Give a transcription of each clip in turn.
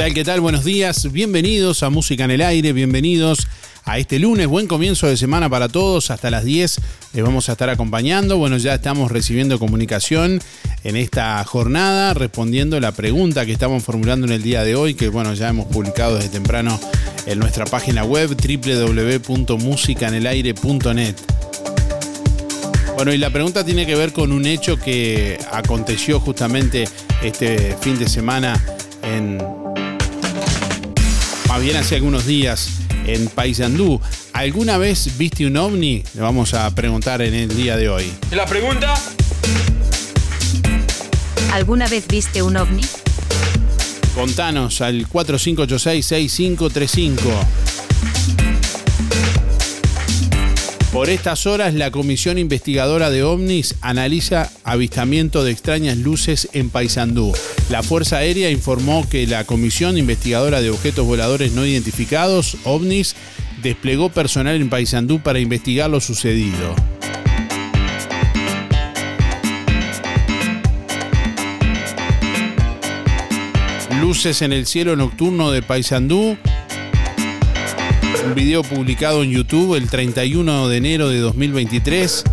tal? ¿Qué tal? Buenos días. Bienvenidos a Música en el Aire. Bienvenidos a este lunes. Buen comienzo de semana para todos. Hasta las 10 les vamos a estar acompañando. Bueno, ya estamos recibiendo comunicación en esta jornada, respondiendo la pregunta que estamos formulando en el día de hoy, que bueno, ya hemos publicado desde temprano en nuestra página web www.musicanelaire.net. Bueno, y la pregunta tiene que ver con un hecho que aconteció justamente este fin de semana en... Más bien hace algunos días en Paysandú. ¿Alguna vez viste un ovni? Le vamos a preguntar en el día de hoy. ¿Y la pregunta? ¿Alguna vez viste un ovni? Contanos al 4586-6535. Por estas horas, la Comisión Investigadora de OVNIs analiza avistamiento de extrañas luces en Paysandú. La Fuerza Aérea informó que la Comisión Investigadora de Objetos Voladores No Identificados, OVNIs, desplegó personal en Paysandú para investigar lo sucedido. Luces en el cielo nocturno de Paysandú. Un video publicado en YouTube el 31 de enero de 2023.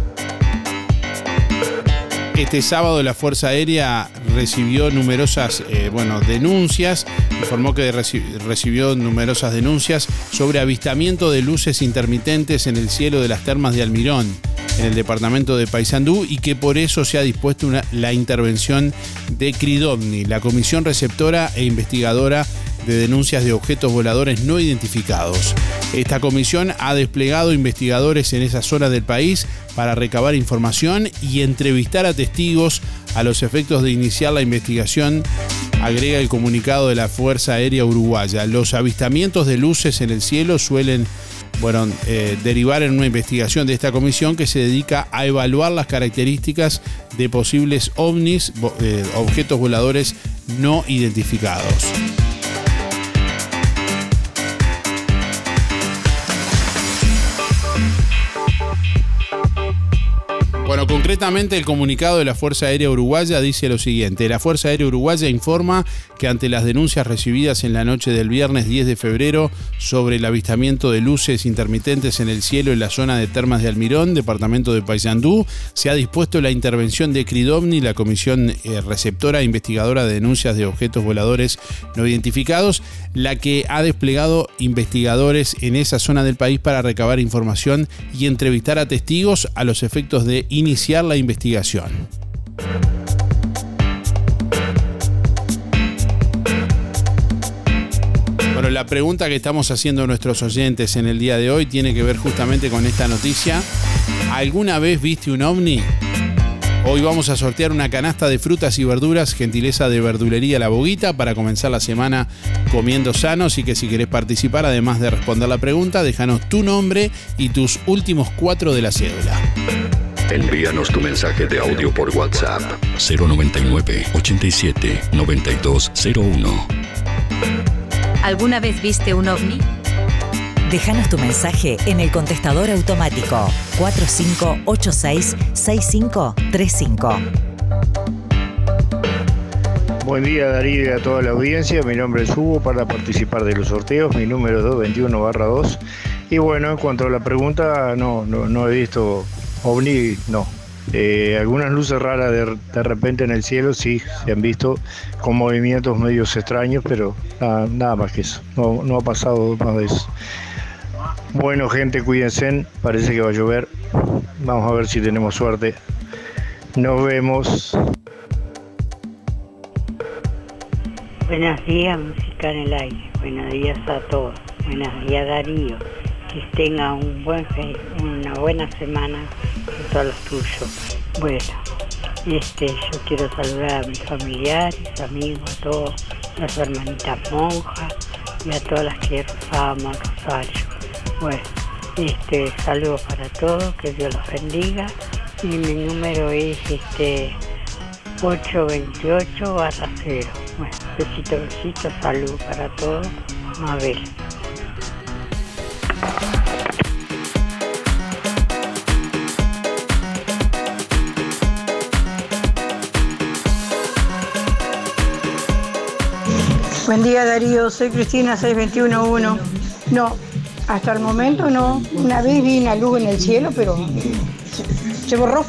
Este sábado la Fuerza Aérea recibió numerosas eh, bueno, denuncias, informó que reci- recibió numerosas denuncias sobre avistamiento de luces intermitentes en el cielo de las termas de Almirón, en el departamento de Paysandú, y que por eso se ha dispuesto la intervención de CRIDOVNI, la Comisión Receptora e Investigadora de denuncias de objetos voladores no identificados. Esta comisión ha desplegado investigadores en esa zona del país para recabar información y entrevistar a testigos a los efectos de iniciar la investigación, agrega el comunicado de la Fuerza Aérea Uruguaya. Los avistamientos de luces en el cielo suelen eh, derivar en una investigación de esta comisión que se dedica a evaluar las características de posibles ovnis, eh, objetos voladores no identificados. Concretamente el comunicado de la Fuerza Aérea Uruguaya dice lo siguiente. La Fuerza Aérea Uruguaya informa que ante las denuncias recibidas en la noche del viernes 10 de febrero sobre el avistamiento de luces intermitentes en el cielo en la zona de Termas de Almirón, departamento de Paysandú, se ha dispuesto la intervención de CRIDOVNI, la Comisión eh, Receptora e Investigadora de Denuncias de Objetos Voladores No Identificados, la que ha desplegado investigadores en esa zona del país para recabar información y entrevistar a testigos a los efectos de iniciar la investigación. Bueno, la pregunta que estamos haciendo a nuestros oyentes en el día de hoy tiene que ver justamente con esta noticia. ¿Alguna vez viste un ovni? Hoy vamos a sortear una canasta de frutas y verduras, gentileza de verdulería La Boguita, para comenzar la semana comiendo sanos y que si querés participar, además de responder la pregunta, déjanos tu nombre y tus últimos cuatro de la cédula. Envíanos tu mensaje de audio por WhatsApp 099 87 9201. ¿Alguna vez viste un ovni? Déjanos tu mensaje en el contestador automático 4586-6535. Buen día Darío y a toda la audiencia, mi nombre es Hugo para participar de los sorteos, mi número es 221 2 y bueno, en cuanto a la pregunta, no, no, no he visto ovni, no. Eh, algunas luces raras de, de repente en el cielo sí se han visto con movimientos medios extraños, pero nada, nada más que eso, no, no ha pasado más de eso. Bueno gente, cuídense, parece que va a llover, vamos a ver si tenemos suerte. Nos vemos. Buenos días, música en el aire. Buenos días a todos. Buenos días, Darío. Que tenga un buen una buena semana todos los tuyos. Bueno, este, yo quiero saludar a mis familiares, amigos, a todos, a sus hermanitas monjas y a todas las que el rosario. Bueno, este, saludos para todos, que Dios los bendiga. Y mi número es este 828 barra 0. Bueno, besito, besito, salud para todos. Mabel. Buen día Darío, soy Cristina 6211. No, hasta el momento no. Una vez vi una luz en el cielo, pero se, borró.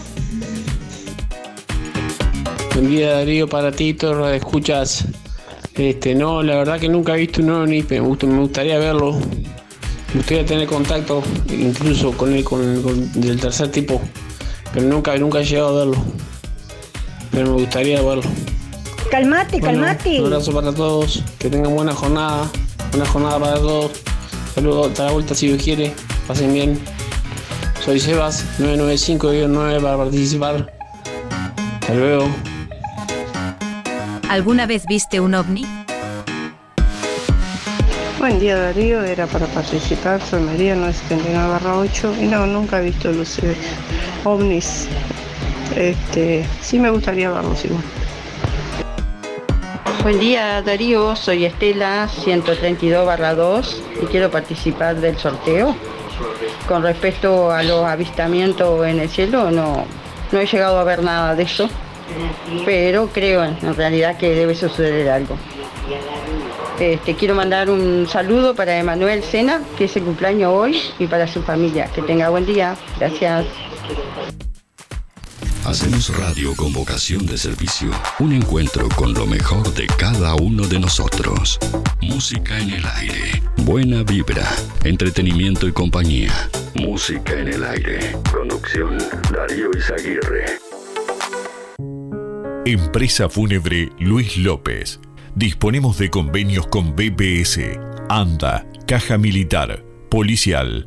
Buen día Darío para ti, todos escuchas. Este, no, la verdad que nunca he visto un ovni, pero me, gust- me gustaría verlo. Me gustaría tener contacto incluso con él, con, con- del tercer tipo. Pero nunca, nunca he llegado a verlo. Pero me gustaría verlo. Calmate, Bueno, calmate. Un abrazo para todos, que tengan buena jornada, buena jornada para todos. Saludos, hasta la vuelta si Dios quiere, pasen bien. Soy Sebas, 995-9 para participar. Hasta luego. ¿Alguna vez viste un ovni? Buen día Darío, era para participar, soy María 979 barra 8 y no, nunca he visto luces ovnis. Este, sí me gustaría verlos igual. Buen día Darío, soy Estela 132 barra 2 y quiero participar del sorteo. Con respecto a los avistamientos en el cielo, no, no he llegado a ver nada de eso, pero creo en realidad que debe suceder algo. Este, quiero mandar un saludo para Emanuel Sena, que es el cumpleaños hoy, y para su familia. Que tenga buen día. Gracias. Hacemos radio con vocación de servicio. Un encuentro con lo mejor de cada uno de nosotros. Música en el aire. Buena vibra. Entretenimiento y compañía. Música en el aire. Conducción Darío Izaguirre. Empresa Fúnebre Luis López. Disponemos de convenios con BPS, ANDA, Caja Militar, Policial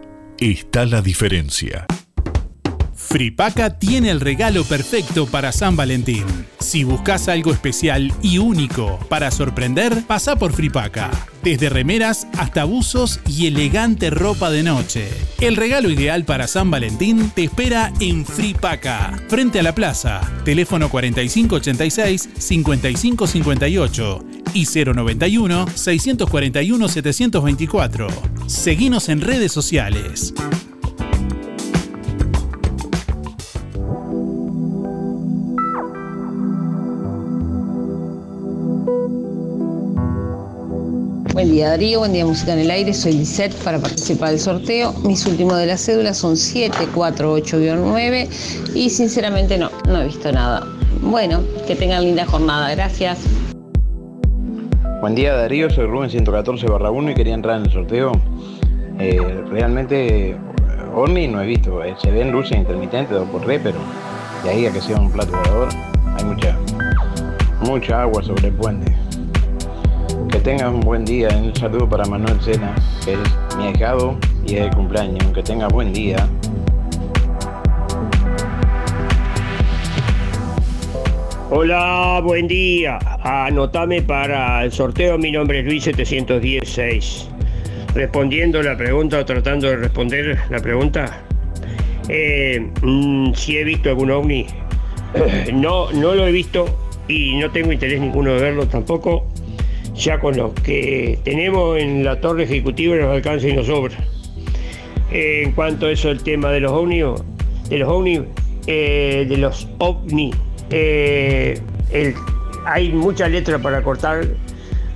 está la diferencia. Fripaca tiene el regalo perfecto para San Valentín. Si buscas algo especial y único para sorprender, pasa por Fripaca. Desde remeras hasta buzos y elegante ropa de noche. El regalo ideal para San Valentín te espera en Fripaca, frente a la plaza. Teléfono 4586-5558 y 091-641-724. Seguinos en redes sociales. Buen día Darío, buen día Música en el Aire, soy Lisette para participar del sorteo. Mis últimos de la cédula son 748-9 y sinceramente no, no he visto nada. Bueno, que tengan linda jornada, gracias. Buen día Darío, soy Rubén 114 barra 1 y quería entrar en el sorteo. Eh, realmente Orni no he visto, eh, se ven luces intermitentes dos por tres, pero de ahí a que sea un plato volador hay mucha, mucha agua sobre el puente. Tengas un buen día, un saludo para Manuel Sena, que es mi ahijado y es el cumpleaños. Que tengas buen día. Hola, buen día. Anotame para el sorteo. Mi nombre es Luis 716. Respondiendo la pregunta o tratando de responder la pregunta. Eh, mm, si he visto algún ovni. No, no lo he visto y no tengo interés ninguno de verlo tampoco. Ya con lo que tenemos en la torre ejecutiva nos alcanza y nos sobra. Eh, en cuanto a eso, el tema de los ovnis, de los ovnis, eh, de los ovni, eh, el- hay mucha letra para cortar,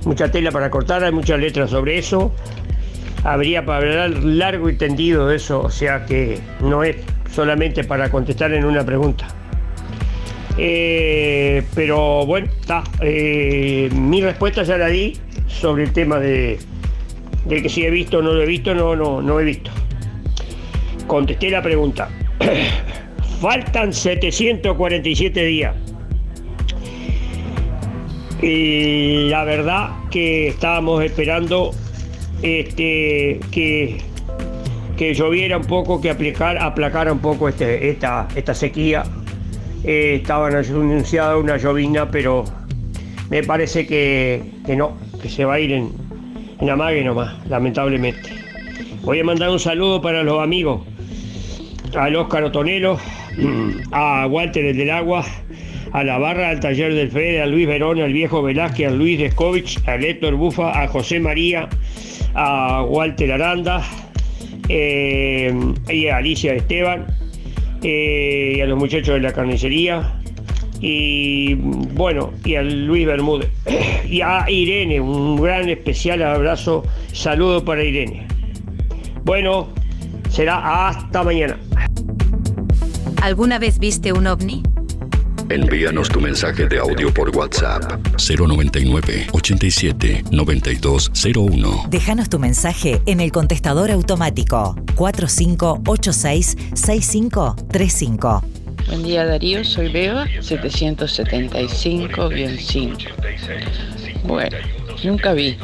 mucha tela para cortar, hay muchas letras sobre eso. Habría para hablar largo y tendido de eso, o sea que no es solamente para contestar en una pregunta. Eh, pero bueno, está. eh, mi respuesta ya la di sobre el tema de, que si he visto o no lo he visto, no, no, no he visto. Contesté la pregunta. Faltan 747 días. Y la verdad que estábamos esperando este, que, que lloviera un poco, que aplicar, aplacara un poco este, esta, esta sequía. Eh, estaban anunciada una llovina, pero me parece que, que no, que se va a ir en, en amague nomás, lamentablemente. Voy a mandar un saludo para los amigos, al Óscar Otonelo, a Walter el del Agua, a la barra, al taller del Fede, a Luis Verón, al viejo Velázquez, a Luis Descovich, a Héctor Bufa, a José María, a Walter Aranda eh, y a Alicia Esteban eh, y a los muchachos de la carnicería y bueno, y a Luis Bermúdez y a Irene, un gran especial abrazo, saludo para Irene. Bueno, será hasta mañana. ¿Alguna vez viste un ovni? Envíanos tu mensaje de audio por WhatsApp 099 87 9201. Déjanos tu mensaje en el contestador automático 4586-6535. Buen día Darío, soy Beba, 775-5. Bueno, nunca vi,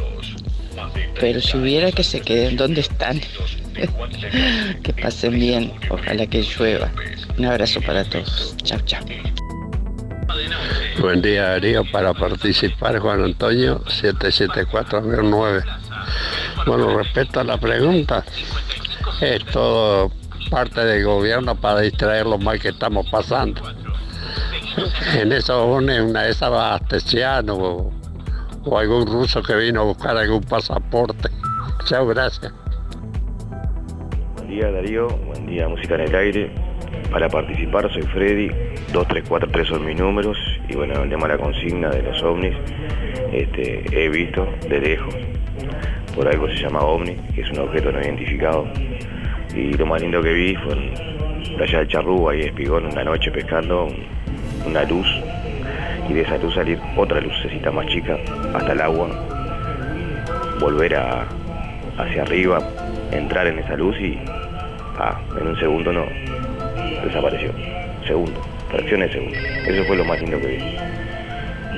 pero si hubiera que se queden donde están. que pasen bien, ojalá que llueva. Un abrazo para todos. Chao, chao. Buen día Darío, para participar Juan Antonio 774-9. Bueno, respecto a la pregunta, es todo parte del gobierno para distraer lo mal que estamos pasando. En eso une una de esas o, o algún ruso que vino a buscar algún pasaporte. Chao, gracias. Buen día Darío, buen día Música en el Aire. Para participar soy Freddy, 2343 son mis números y bueno, el tema de la consigna de los ovnis, este, he visto de lejos, por algo se llama ovni, que es un objeto no identificado. Y lo más lindo que vi fue en Playa del Charrúa ahí Espigón, una noche pescando, un- una luz y de esa luz salir otra lucecita más chica hasta el agua, volver a, hacia arriba, entrar en esa luz y ah, en un segundo no, desapareció. Segundo, fracciones de segundo. Eso fue lo más lindo que vi.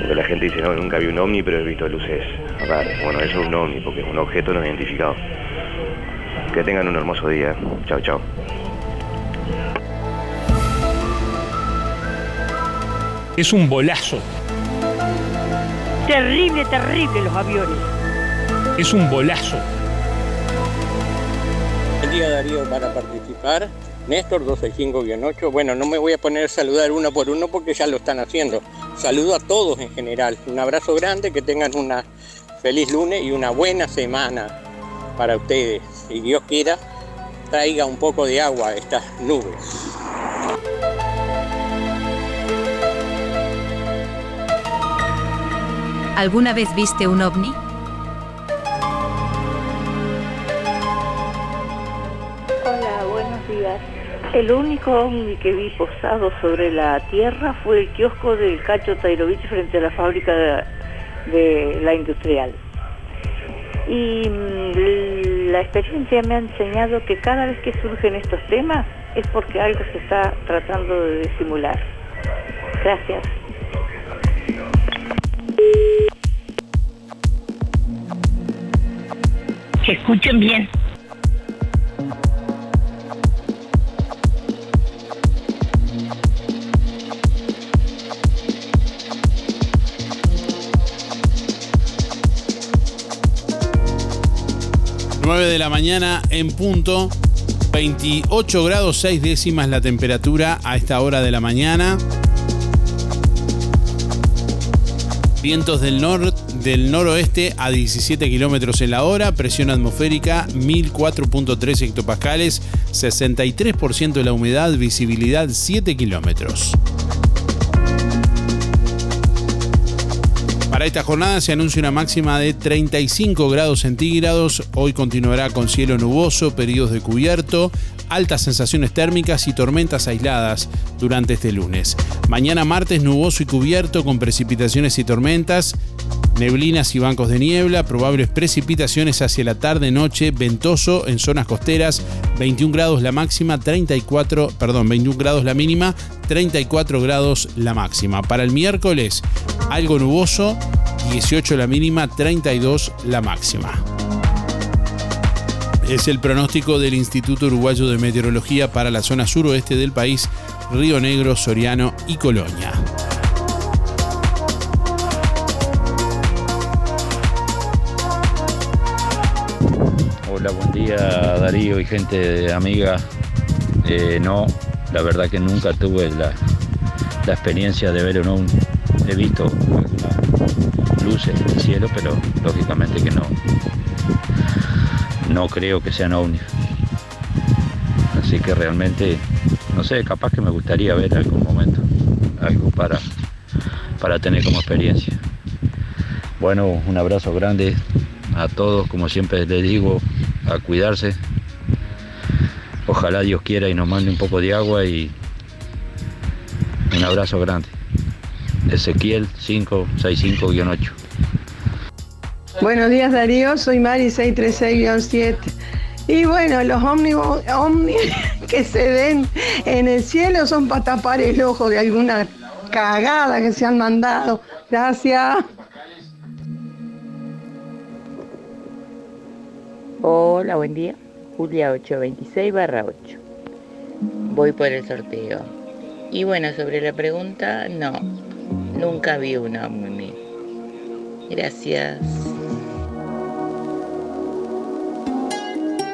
Porque la gente dice, no, nunca vi un ovni, pero he visto luces raras. Bueno, eso es un ovni, porque es un objeto no identificado. Que tengan un hermoso día. Chao, chao. Es un bolazo, Terrible, terrible los aviones. es un bolazo. Buen día Darío para participar. Néstor 265-8. Bueno, no me voy a poner a saludar uno por uno porque ya lo están haciendo. Saludo a todos en general. Un abrazo grande, que tengan una feliz lunes y una buena semana para ustedes. Si Dios quiera, traiga un poco de agua a estas nubes. ¿Alguna vez viste un ovni? El único ovni que vi posado sobre la tierra fue el kiosco del Cacho Tairovich frente a la fábrica de, de la industrial. Y mm, la experiencia me ha enseñado que cada vez que surgen estos temas es porque algo se está tratando de disimular. Gracias. Que escuchen bien. Nueve de la mañana en punto. 28 grados 6 décimas la temperatura a esta hora de la mañana. Vientos del, nor del noroeste a 17 kilómetros en la hora, presión atmosférica 1004.3 hectopascales, 63% de la humedad, visibilidad 7 kilómetros. Para esta jornada se anuncia una máxima de 35 grados centígrados. Hoy continuará con cielo nuboso, periodos de cubierto, altas sensaciones térmicas y tormentas aisladas durante este lunes. Mañana martes nuboso y cubierto con precipitaciones y tormentas. Neblinas y bancos de niebla, probables precipitaciones hacia la tarde-noche, ventoso en zonas costeras, 21 grados la máxima, 34, perdón, 21 grados la mínima, 34 grados la máxima. Para el miércoles, algo nuboso, 18 la mínima, 32 la máxima. Es el pronóstico del Instituto Uruguayo de Meteorología para la zona suroeste del país, Río Negro, Soriano y Colonia. Hola, buen día Darío y gente amiga. Eh, no, la verdad que nunca tuve la, la experiencia de ver un. He visto luces en el cielo, pero lógicamente que no. No creo que sean ovnis. Así que realmente, no sé, capaz que me gustaría ver algún momento algo para, para tener como experiencia. Bueno, un abrazo grande a todos, como siempre les digo, a cuidarse. Ojalá Dios quiera y nos mande un poco de agua y un abrazo grande. Ezequiel 565-8. Buenos días Darío, soy Mari 636-7. Y bueno, los ómnibus ómni que se ven en el cielo son para tapar el ojo de alguna cagada que se han mandado. Gracias. Hola, buen día. Julia 826 barra 8. Voy por el sorteo. Y bueno, sobre la pregunta, no. Nunca vi una ovni. Gracias.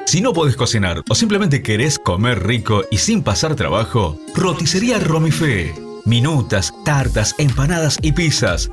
Si no podés cocinar o simplemente querés comer rico y sin pasar trabajo, roticería Romifé. Minutas, tartas, empanadas y pizzas.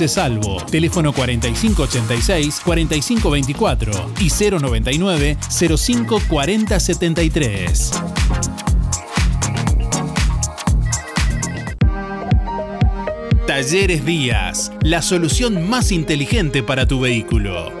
Salvo. Teléfono 4586-4524 y 099-054073. Talleres Díaz, la solución más inteligente para tu vehículo.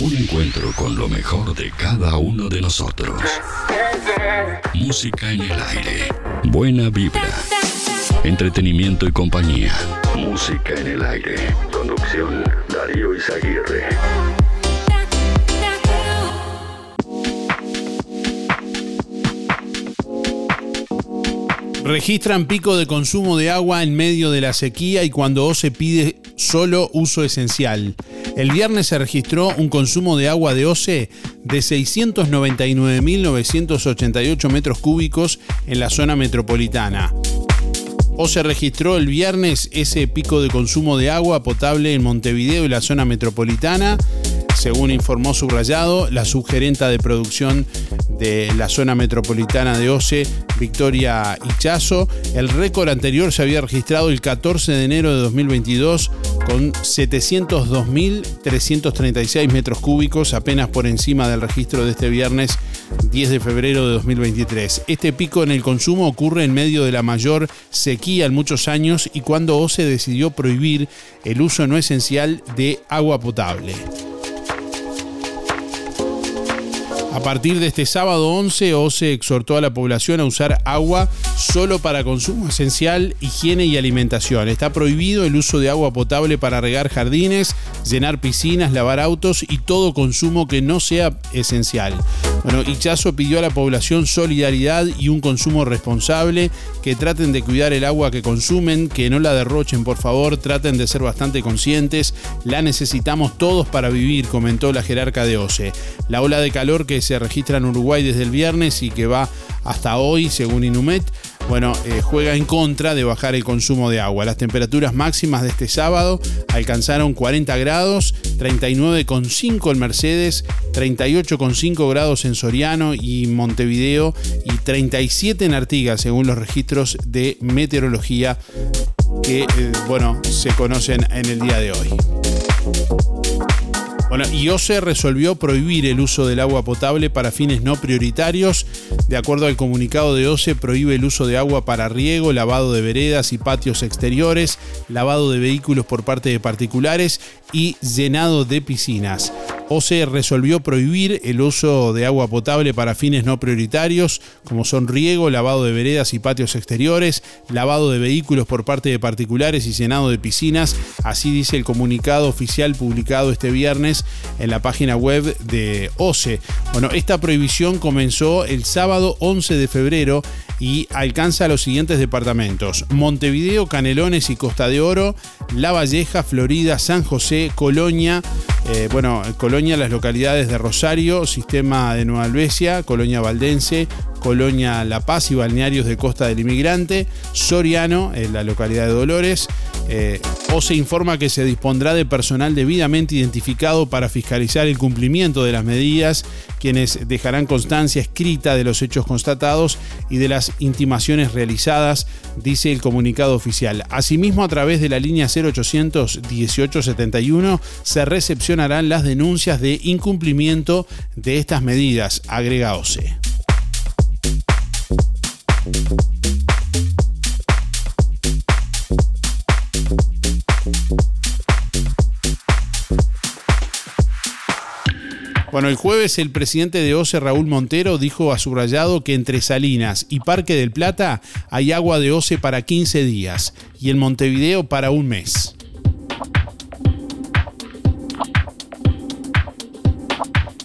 Un encuentro con lo mejor de cada uno de nosotros. Música en el aire. Buena vibra. Entretenimiento y compañía. Música en el aire. Conducción Darío Izaguirre. Registran pico de consumo de agua en medio de la sequía y cuando OCE pide solo uso esencial. El viernes se registró un consumo de agua de OCE de 699.988 metros cúbicos en la zona metropolitana. OCE registró el viernes ese pico de consumo de agua potable en Montevideo y la zona metropolitana según informó Subrayado, la subgerenta de producción de la zona metropolitana de OCE, Victoria Ichazo, el récord anterior se había registrado el 14 de enero de 2022 con 702.336 metros cúbicos, apenas por encima del registro de este viernes 10 de febrero de 2023. Este pico en el consumo ocurre en medio de la mayor sequía en muchos años y cuando OCE decidió prohibir el uso no esencial de agua potable. A partir de este sábado 11, OCE exhortó a la población a usar agua solo para consumo esencial, higiene y alimentación. Está prohibido el uso de agua potable para regar jardines, llenar piscinas, lavar autos y todo consumo que no sea esencial. Bueno, Ichazo pidió a la población solidaridad y un consumo responsable, que traten de cuidar el agua que consumen, que no la derrochen, por favor, traten de ser bastante conscientes, la necesitamos todos para vivir, comentó la jerarca de OCE. La ola de calor que se registra en Uruguay desde el viernes y que va hasta hoy, según Inumet, bueno, eh, juega en contra de bajar el consumo de agua. Las temperaturas máximas de este sábado alcanzaron 40 grados, 39,5 en Mercedes, 38,5 grados en Soriano y Montevideo y 37 en Artigas, según los registros de meteorología que, eh, bueno, se conocen en el día de hoy. Bueno, IOCE resolvió prohibir el uso del agua potable para fines no prioritarios. De acuerdo al comunicado de OCE, prohíbe el uso de agua para riego, lavado de veredas y patios exteriores, lavado de vehículos por parte de particulares y llenado de piscinas. OCE resolvió prohibir el uso de agua potable para fines no prioritarios, como son riego, lavado de veredas y patios exteriores, lavado de vehículos por parte de particulares y llenado de piscinas. Así dice el comunicado oficial publicado este viernes en la página web de OCE. Bueno, esta prohibición comenzó el sábado 11 de febrero y alcanza los siguientes departamentos: Montevideo, Canelones y Costa de Oro, La Valleja, Florida, San José, Colonia, eh, bueno, Colonia, las localidades de Rosario, Sistema de Nueva Albesia, Colonia Valdense, Colonia La Paz y balnearios de Costa del Inmigrante, Soriano, en la localidad de Dolores. Eh, o se informa que se dispondrá de personal debidamente identificado para fiscalizar el cumplimiento de las medidas, quienes dejarán constancia escrita de los hechos constatados y de las intimaciones realizadas, dice el comunicado oficial. Asimismo, a través de la línea 0800 1871 se recepcionarán las denuncias de incumplimiento de estas medidas, agrega OCE. Bueno, el jueves el presidente de OCE, Raúl Montero, dijo a subrayado que entre Salinas y Parque del Plata hay agua de OCE para 15 días y en Montevideo para un mes.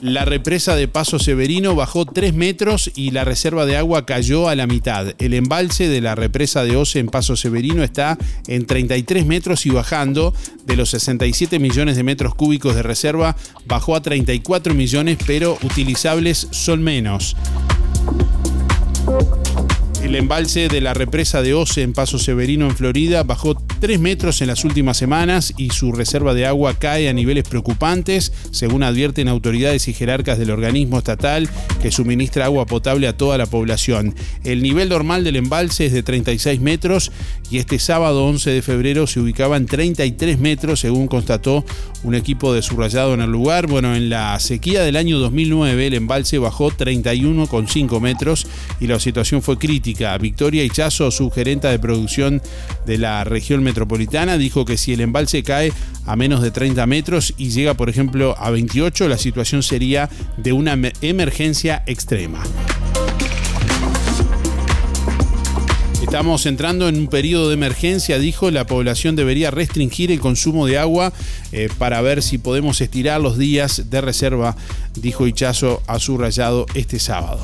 La represa de Paso Severino bajó 3 metros y la reserva de agua cayó a la mitad. El embalse de la represa de Ose en Paso Severino está en 33 metros y bajando. De los 67 millones de metros cúbicos de reserva, bajó a 34 millones, pero utilizables son menos. El embalse de la represa de Ose en Paso Severino en Florida bajó 3 metros en las últimas semanas y su reserva de agua cae a niveles preocupantes, según advierten autoridades y jerarcas del organismo estatal que suministra agua potable a toda la población. El nivel normal del embalse es de 36 metros y este sábado 11 de febrero se ubicaba en 33 metros, según constató un equipo de subrayado en el lugar. Bueno, en la sequía del año 2009 el embalse bajó 31,5 metros y la situación fue crítica Victoria Ichazo, subgerenta de producción de la región metropolitana, dijo que si el embalse cae a menos de 30 metros y llega, por ejemplo, a 28, la situación sería de una emergencia extrema. Estamos entrando en un periodo de emergencia, dijo, la población debería restringir el consumo de agua eh, para ver si podemos estirar los días de reserva, dijo Ichazo a su rayado este sábado.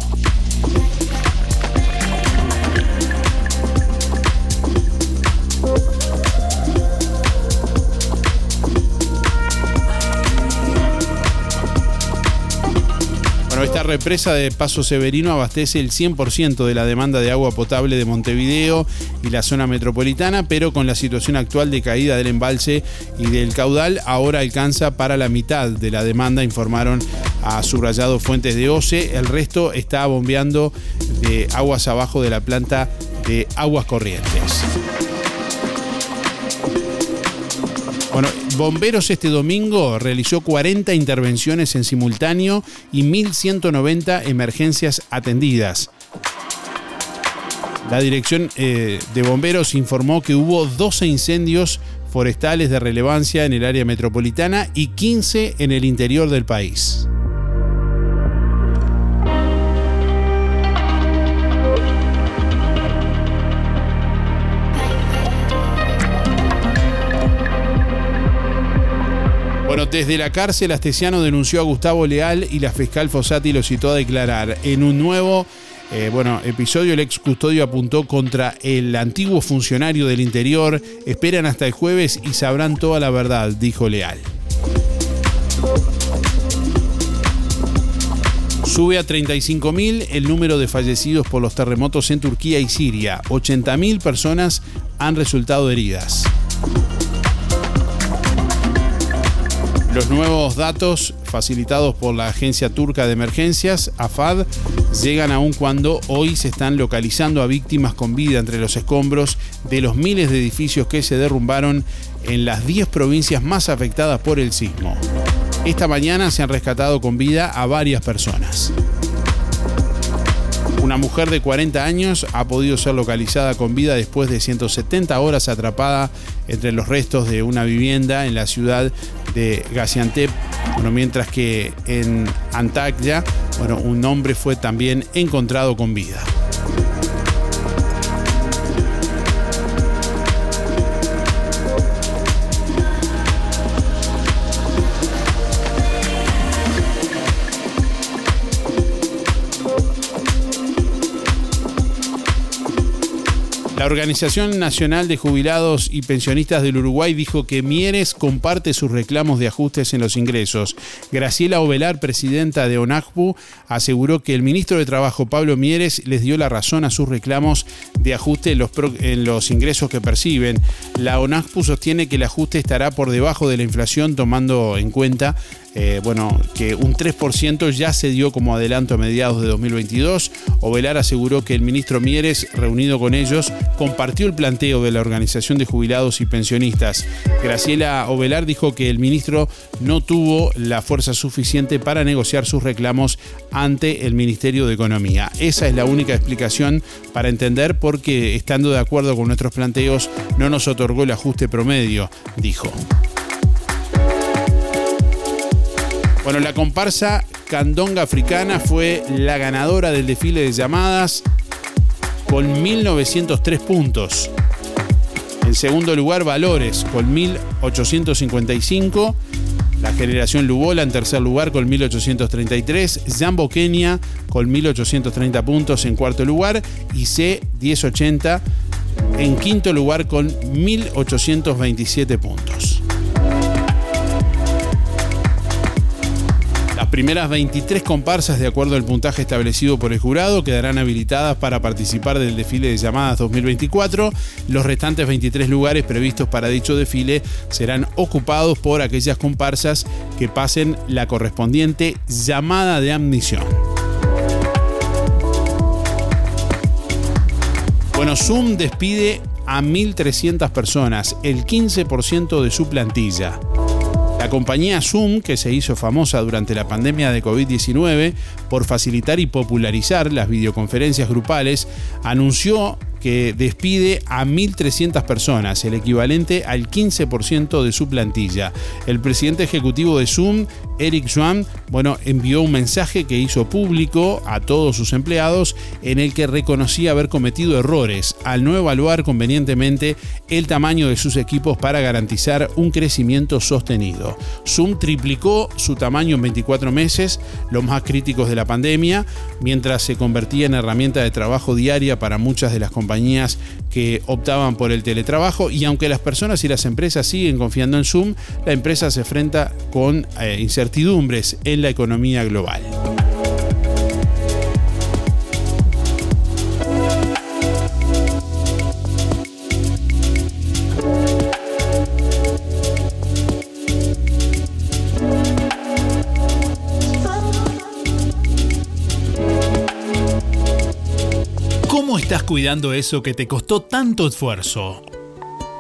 Represa de Paso Severino abastece el 100% de la demanda de agua potable de Montevideo y la zona metropolitana, pero con la situación actual de caída del embalse y del caudal, ahora alcanza para la mitad de la demanda, informaron a subrayado fuentes de OCE. El resto está bombeando de aguas abajo de la planta de aguas corrientes. Bueno, Bomberos este domingo realizó 40 intervenciones en simultáneo y 1.190 emergencias atendidas. La dirección eh, de bomberos informó que hubo 12 incendios forestales de relevancia en el área metropolitana y 15 en el interior del país. Bueno, desde la cárcel, Astesiano denunció a Gustavo Leal y la fiscal Fossati lo citó a declarar. En un nuevo eh, bueno, episodio, el ex custodio apuntó contra el antiguo funcionario del interior. Esperan hasta el jueves y sabrán toda la verdad, dijo Leal. Sube a 35.000 el número de fallecidos por los terremotos en Turquía y Siria. 80.000 personas han resultado heridas. Los nuevos datos facilitados por la Agencia Turca de Emergencias, AFAD, llegan aún cuando hoy se están localizando a víctimas con vida entre los escombros de los miles de edificios que se derrumbaron en las 10 provincias más afectadas por el sismo. Esta mañana se han rescatado con vida a varias personas. Una mujer de 40 años ha podido ser localizada con vida después de 170 horas atrapada entre los restos de una vivienda en la ciudad de Gaziantep Bueno, mientras que en Antakya, bueno, un hombre fue también encontrado con vida. La Organización Nacional de Jubilados y Pensionistas del Uruguay dijo que Mieres comparte sus reclamos de ajustes en los ingresos. Graciela Ovelar, presidenta de ONAJPU, aseguró que el ministro de Trabajo, Pablo Mieres, les dio la razón a sus reclamos de ajuste en los, ingresos que perciben. La ONAJPU sostiene que el ajuste estará por debajo de la inflación tomando en cuenta eh, bueno, que un 3% ya se dio como adelanto a mediados de 2022. Ovelar aseguró que el ministro Mieres, reunido con ellos, compartió el planteo de la Organización de Jubilados y Pensionistas. Graciela Ovelar dijo que el ministro no tuvo la fuerza suficiente para negociar sus reclamos ante el Ministerio de Economía. Esa es la única explicación para entender por qué, estando de acuerdo con nuestros planteos, no nos otorgó el ajuste promedio, dijo. Bueno, la comparsa Candonga Africana fue la ganadora del desfile de llamadas con 1903 puntos. En segundo lugar, Valores con 1855. La generación Lubola en tercer lugar con 1833. Jambo Kenia con 1830 puntos en cuarto lugar. Y C 1080 en quinto lugar con 1827 puntos. Primeras 23 comparsas, de acuerdo al puntaje establecido por el jurado, quedarán habilitadas para participar del desfile de llamadas 2024. Los restantes 23 lugares previstos para dicho desfile serán ocupados por aquellas comparsas que pasen la correspondiente llamada de admisión. Bueno, Zoom despide a 1.300 personas, el 15% de su plantilla. La compañía Zoom, que se hizo famosa durante la pandemia de COVID-19 por facilitar y popularizar las videoconferencias grupales, anunció que despide a 1.300 personas, el equivalente al 15% de su plantilla. El presidente ejecutivo de Zoom, Eric Schwan, bueno, envió un mensaje que hizo público a todos sus empleados en el que reconocía haber cometido errores al no evaluar convenientemente el tamaño de sus equipos para garantizar un crecimiento sostenido. Zoom triplicó su tamaño en 24 meses, los más críticos de la pandemia, mientras se convertía en herramienta de trabajo diaria para muchas de las compañías que optaban por el teletrabajo y aunque las personas y las empresas siguen confiando en Zoom, la empresa se enfrenta con eh, incertidumbres la economía global. estás cuidando eso que te costó tanto esfuerzo?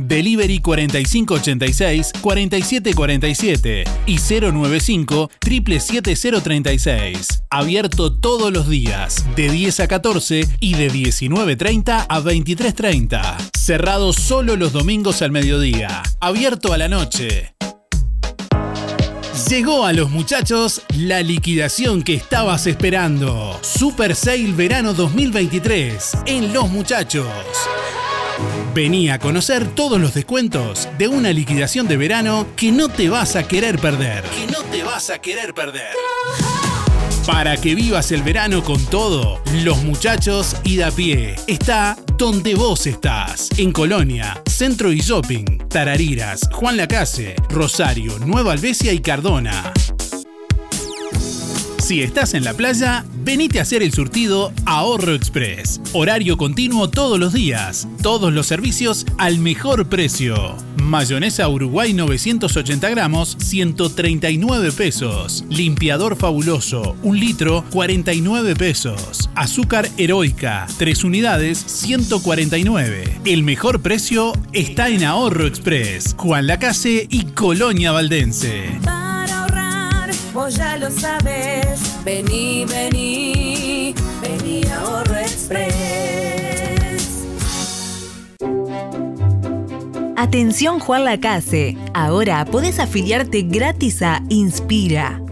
Delivery 4586-4747 y 095 77036. Abierto todos los días, de 10 a 14 y de 19.30 a 23.30. Cerrado solo los domingos al mediodía. Abierto a la noche. Llegó a los muchachos la liquidación que estabas esperando. Super Sale Verano 2023 en Los Muchachos. Vení a conocer todos los descuentos de una liquidación de verano que no te vas a querer perder. Que no te vas a querer perder. Para que vivas el verano con todo, Los Muchachos y da pie está donde vos estás. En Colonia, Centro y Shopping, Tarariras, Juan Lacase, Rosario, Nueva Albesia y Cardona. Si estás en la playa, venite a hacer el surtido Ahorro Express. Horario continuo todos los días. Todos los servicios al mejor precio. Mayonesa Uruguay 980 gramos, 139 pesos. Limpiador fabuloso, 1 litro, 49 pesos. Azúcar heroica, 3 unidades, 149. El mejor precio está en Ahorro Express. Juan Lacase y Colonia Valdense. Vos ya lo sabes. Vení, vení, vení a Ahorro Express. Atención Juan Lacase, ahora podés afiliarte gratis a Inspira.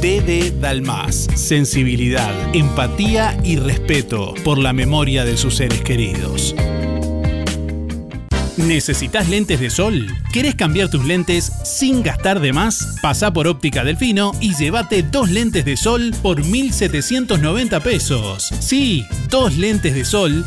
DD Dalmas. Sensibilidad, empatía y respeto por la memoria de sus seres queridos. ¿Necesitas lentes de sol? ¿Querés cambiar tus lentes sin gastar de más? Pasá por Óptica Delfino y llévate dos lentes de sol por 1.790 pesos. Sí, dos lentes de sol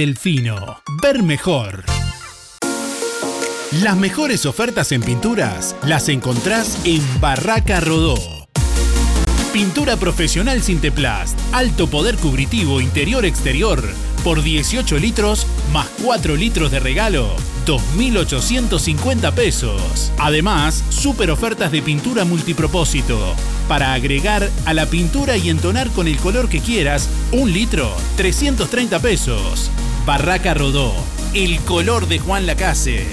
Delfino. Ver mejor. Las mejores ofertas en pinturas las encontrás en Barraca Rodó. Pintura profesional Sinteplast, alto poder cubritivo interior-exterior, por 18 litros más 4 litros de regalo, 2.850 pesos. Además, super ofertas de pintura multipropósito. Para agregar a la pintura y entonar con el color que quieras, un litro, 330 pesos. Barraca Rodó, el color de Juan Lacase.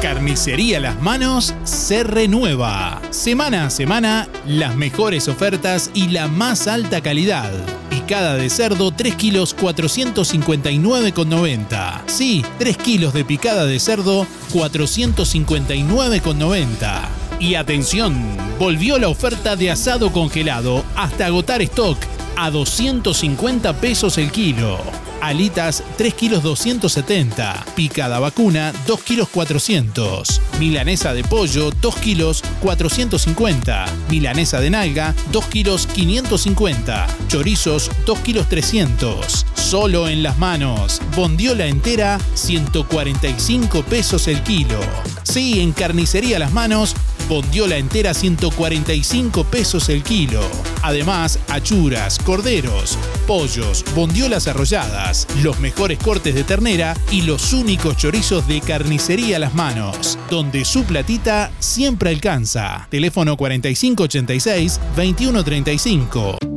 Carnicería Las Manos se renueva. Semana a semana, las mejores ofertas y la más alta calidad. Picada de cerdo, 3 kilos 459,90. Sí, 3 kilos de picada de cerdo, 459,90. Y atención, volvió la oferta de asado congelado hasta agotar stock a 250 pesos el kilo. Alitas 3 kilos 270. Picada vacuna 2 kilos 400. Milanesa de pollo 2 kilos 450. Milanesa de nalga 2 kilos 550. Chorizos 2 kilos 300. Solo en las manos. Bondiola entera 145 pesos el kilo. Sí, en carnicería las manos Bondiola entera 145 pesos el kilo. Además, achuras, corderos, pollos, bondiolas arrolladas, los mejores cortes de ternera y los únicos chorizos de carnicería a las manos, donde su platita siempre alcanza. Teléfono 4586-2135.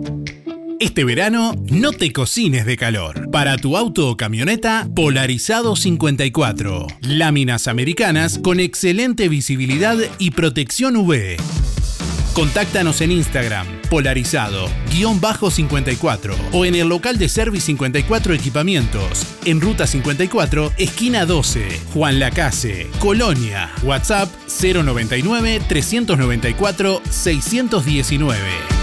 Este verano no te cocines de calor. Para tu auto o camioneta, Polarizado 54. Láminas americanas con excelente visibilidad y protección UV. Contáctanos en Instagram, polarizado-54 o en el local de Service 54 Equipamientos, en Ruta 54, esquina 12, Juan Lacase, Colonia, WhatsApp 099-394-619.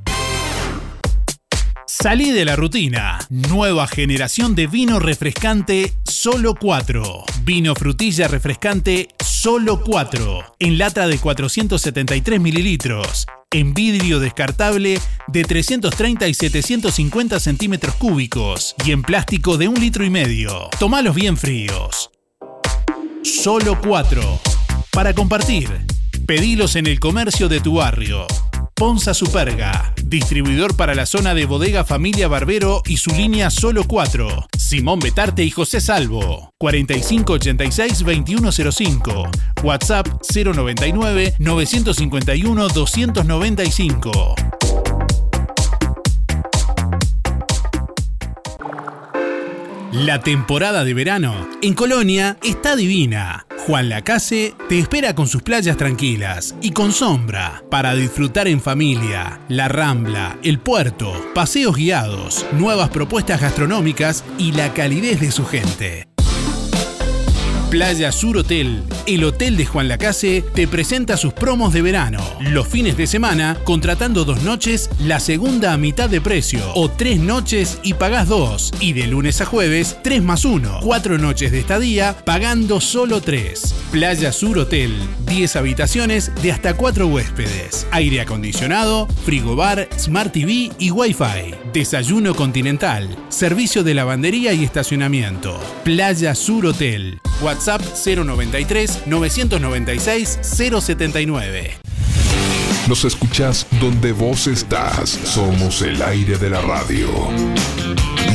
Salí de la rutina. Nueva generación de vino refrescante Solo 4. Vino frutilla refrescante Solo 4. En lata de 473 mililitros. En vidrio descartable de 330 y 750 centímetros cúbicos. Y en plástico de un litro y medio. Tomalos bien fríos. Solo 4. Para compartir. Pedilos en el comercio de tu barrio. Ponza Superga, distribuidor para la zona de Bodega Familia Barbero y su línea Solo 4. Simón Betarte y José Salvo. 4586-2105. WhatsApp 099 La temporada de verano en Colonia está divina. Juan Lacase te espera con sus playas tranquilas y con sombra para disfrutar en familia, la rambla, el puerto, paseos guiados, nuevas propuestas gastronómicas y la calidez de su gente. Playa Sur Hotel, el hotel de Juan Lacase, te presenta sus promos de verano. Los fines de semana, contratando dos noches, la segunda a mitad de precio. O tres noches y pagás dos. Y de lunes a jueves, tres más uno. Cuatro noches de estadía, pagando solo tres. Playa Sur Hotel, 10 habitaciones de hasta cuatro huéspedes. Aire acondicionado, frigobar, Smart TV y Wi-Fi. Desayuno continental. Servicio de lavandería y estacionamiento. Playa Sur Hotel. WhatsApp 093 996 079. Nos escuchás donde vos estás. Somos el aire de la radio.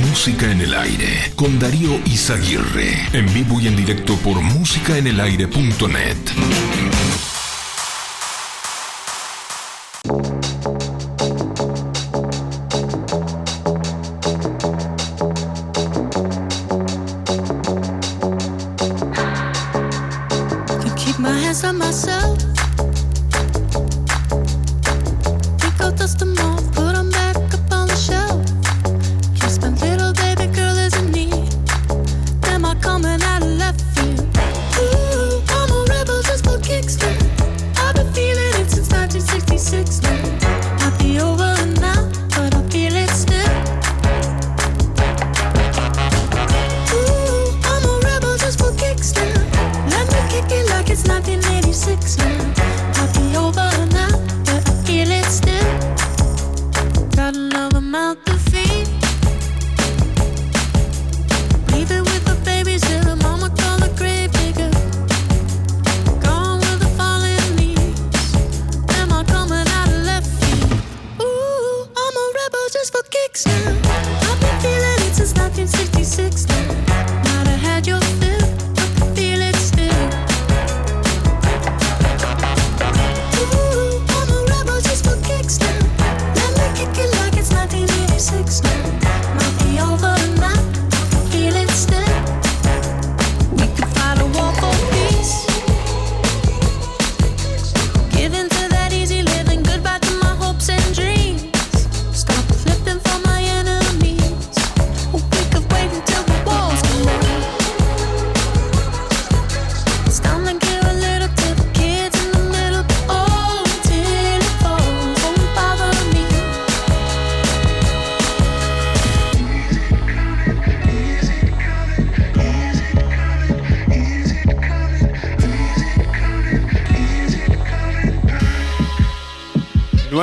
Música en el aire con Darío Izaguirre. En vivo y en directo por músicaenelaire.net.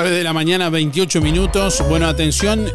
9 de la mañana, 28 minutos. Bueno, atención.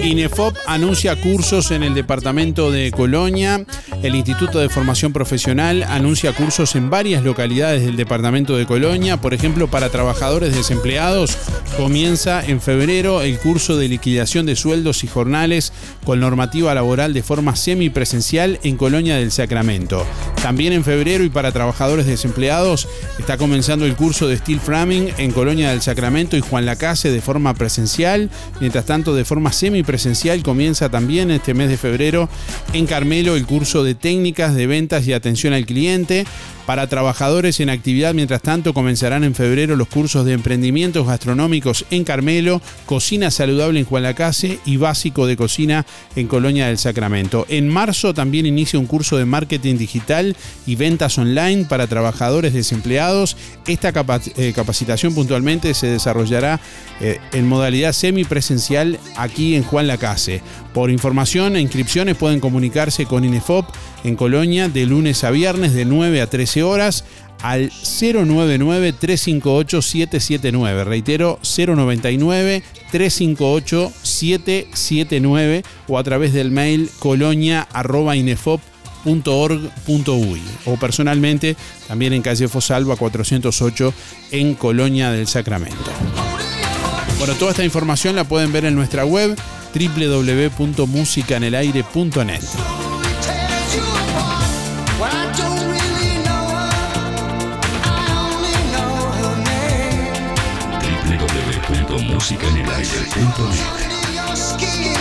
INEFOP anuncia cursos en el departamento de Colonia. El Instituto de Formación Profesional anuncia cursos en varias localidades del departamento de Colonia. Por ejemplo, para trabajadores desempleados, comienza en febrero el curso de liquidación de sueldos y jornales con normativa laboral de forma semipresencial en Colonia del Sacramento. También en febrero y para trabajadores desempleados está comenzando el curso de Steel Framing en Colonia del Sacramento y Juan Lacase de forma presencial. Mientras tanto, de forma semipresencial comienza también este mes de febrero en Carmelo el curso de técnicas de ventas y atención al cliente. Para trabajadores en actividad, mientras tanto, comenzarán en febrero los cursos de emprendimientos gastronómicos en Carmelo, cocina saludable en Juan Lacase y básico de cocina en Colonia del Sacramento. En marzo también inicia un curso de marketing digital y ventas online para trabajadores desempleados. Esta eh, capacitación puntualmente se desarrollará eh, en modalidad semipresencial aquí en Juan Lacase. Por información e inscripciones pueden comunicarse con INEFOP en Colonia de lunes a viernes de 9 a 13 horas al 099-358-779. Reitero, 099-358-779 o a través del mail colonia.inefop.org.uy o personalmente también en calle Fosalva 408 en Colonia del Sacramento. Bueno, toda esta información la pueden ver en nuestra web www.musicanelaire.net. www.musicanelaire.net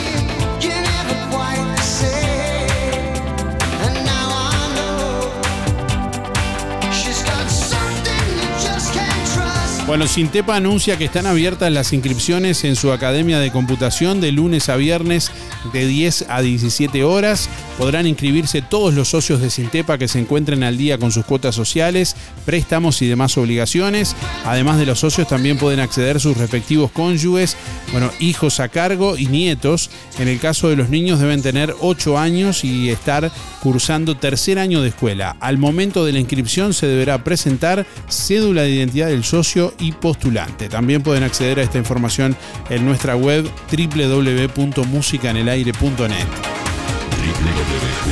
Bueno, Sintepa anuncia que están abiertas las inscripciones en su Academia de Computación de lunes a viernes de 10 a 17 horas. Podrán inscribirse todos los socios de Sintepa que se encuentren al día con sus cuotas sociales, préstamos y demás obligaciones. Además de los socios también pueden acceder sus respectivos cónyuges, bueno, hijos a cargo y nietos. En el caso de los niños deben tener 8 años y estar cursando tercer año de escuela. Al momento de la inscripción se deberá presentar cédula de identidad del socio y postulante. También pueden acceder a esta información en nuestra web www.musicanelaire.net.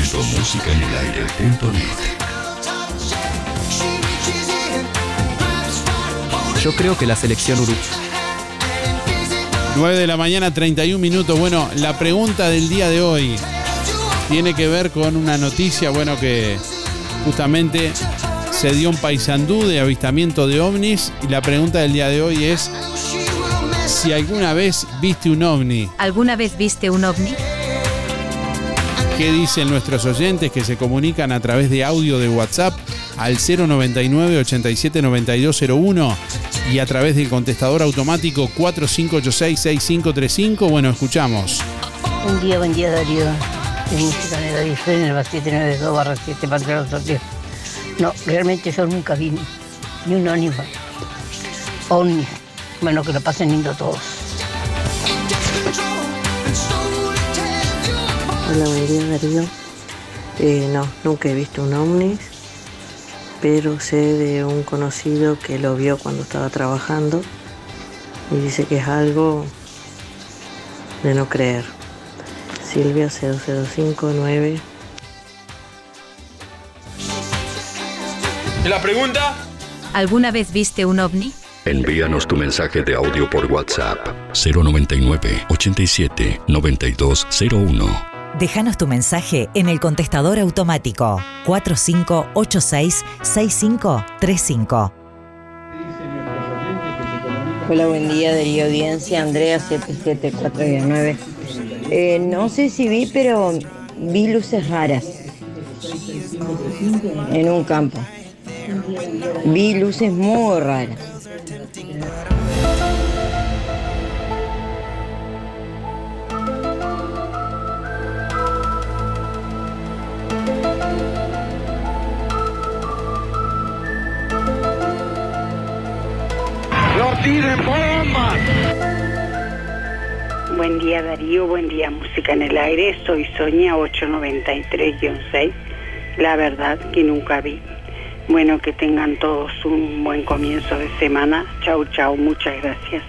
www.musicanelaire.net Yo creo que la selección Uruguay. 9 de la mañana, 31 minutos. Bueno, la pregunta del día de hoy tiene que ver con una noticia, bueno, que justamente se dio un paisandú de avistamiento de ovnis. Y la pregunta del día de hoy es si alguna vez viste un ovni. ¿Alguna vez viste un ovni? ¿Qué dicen nuestros oyentes que se comunican a través de audio de WhatsApp al 099 87 9201 y a través del contestador automático 4586 6535? Bueno, escuchamos. Buen día, buen día Darío. Es música de Darío Fren, en el 792 barra 7 Panteón Sorteo. No, realmente yo nunca vi ni, un ónima. Ovni. Bueno, que lo pasen lindo todos. Hola, día Darío. Eh, no, nunca he visto un ovni, pero sé de un conocido que lo vio cuando estaba trabajando y dice que es algo de no creer. Silvia 0059. ¿La pregunta? ¿Alguna vez viste un ovni? Envíanos tu mensaje de audio por WhatsApp 099 87 9201. Déjanos tu mensaje en el contestador automático 4586-6535. Hola, buen día de la audiencia, Andrea 77419. Eh, no sé si vi, pero vi luces raras en un campo. Vi luces muy raras. ¡No tiren bombas! Buen día Darío, buen día Música en el Aire, soy Soña 893-6. La verdad que nunca vi. Bueno, que tengan todos un buen comienzo de semana. Chau, chau, muchas gracias.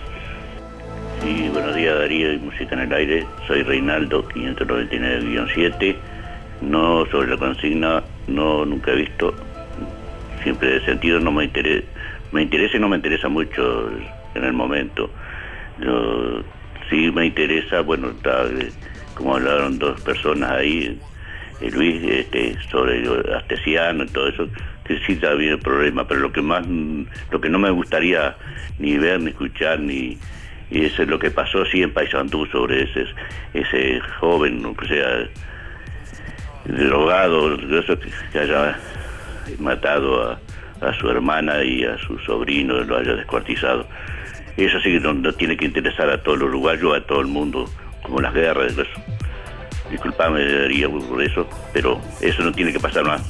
Sí, buenos días Darío y Música en el Aire. Soy Reinaldo, 599-7. No sobre la consigna, no nunca he visto. Siempre de sentido no me interesa, me interesa y no me interesa mucho en el momento. Yo, sí me interesa, bueno, está, eh, como hablaron dos personas ahí, eh, Luis, este, sobre Astesiano y todo eso, que sí está el problema, pero lo que más, lo que no me gustaría ni ver, ni escuchar, ni y eso es lo que pasó sí en Paysandú sobre ese, ese joven, o sea, drogado, eso que, que haya matado a, su hermana y a su sobrino, lo haya descuartizado. Eso sí que no, tiene que interesar a todos los uruguayos, a todo el mundo, como las guerras, eso. Disculpame, por eso, pero eso no tiene que pasar más.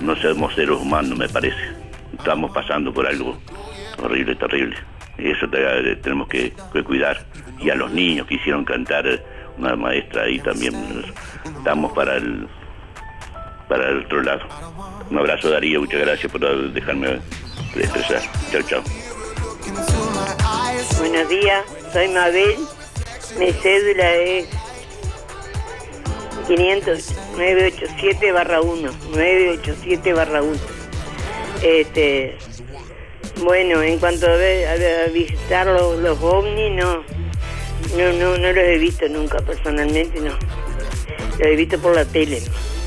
No somos seres humanos, me parece. Estamos pasando por algo horrible, terrible. Y eso te- tenemos que, cuidar. Y a los niños que hicieron cantar eh, una maestra ahí también. Estamos para el, para el otro lado. Un abrazo, Darío. Muchas gracias por dejarme expresar. Chao, chao. Buenos días, soy Mabel. Mi cédula es 500 987 barra 1. 987 barra 1. Este, bueno, en cuanto a visitar los, los ovnis, no, no, no, no los he visto nunca personalmente, no. Los he visto por la tele.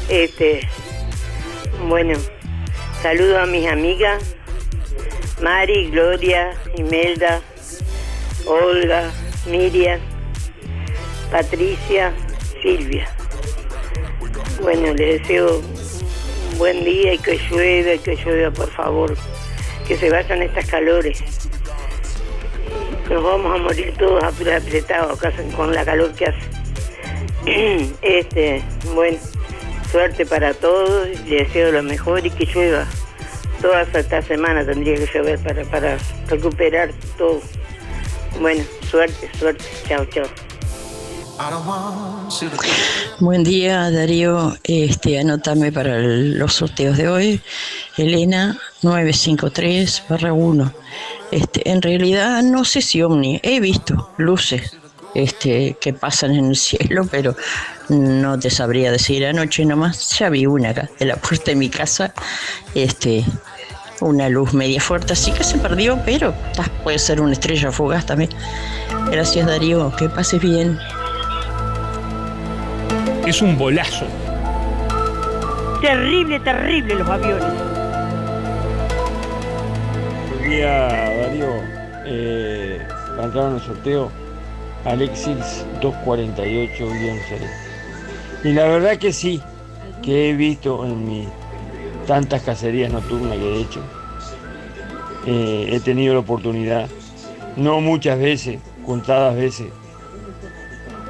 Este, bueno, saludo a mis amigas, Mari, Gloria, Imelda, Olga, Miriam, Patricia, Silvia. Bueno, les deseo un buen día y que llueva, que llueva, por favor. Que se vayan estas calores. Nos vamos a morir todos apre- apretados con la calor que hace. Este, bueno, suerte para todos, les deseo lo mejor y que llueva. Toda esta semana tendría que llover para, para recuperar todo. Bueno, suerte, suerte. Chao, chao. Buen día, Darío. Este, anótame para los sorteos de hoy. Elena 953 1. Este, en realidad no sé si Omni, he visto luces este, que pasan en el cielo, pero no te sabría decir. Anoche nomás ya vi una acá de la puerta de mi casa, este, una luz media fuerte, así que se perdió, pero ah, puede ser una estrella fugaz también. Gracias, Darío. Que pases bien. Es un bolazo. Terrible, terrible los aviones. Buen día, Darío. Eh, en el sorteo, Alexis 248-6. Y la verdad que sí, que he visto en mis tantas cacerías nocturnas que he hecho, eh, he tenido la oportunidad, no muchas veces, contadas veces,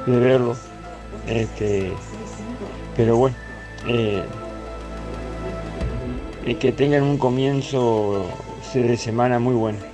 de verlo. Este, pero bueno, eh, que tengan un comienzo de semana muy bueno.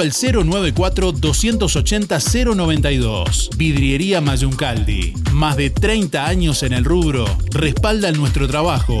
al 094-280-092. Vidriería Mayuncaldi. Más de 30 años en el rubro respaldan nuestro trabajo.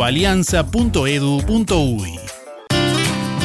www.alianza.edu.uy.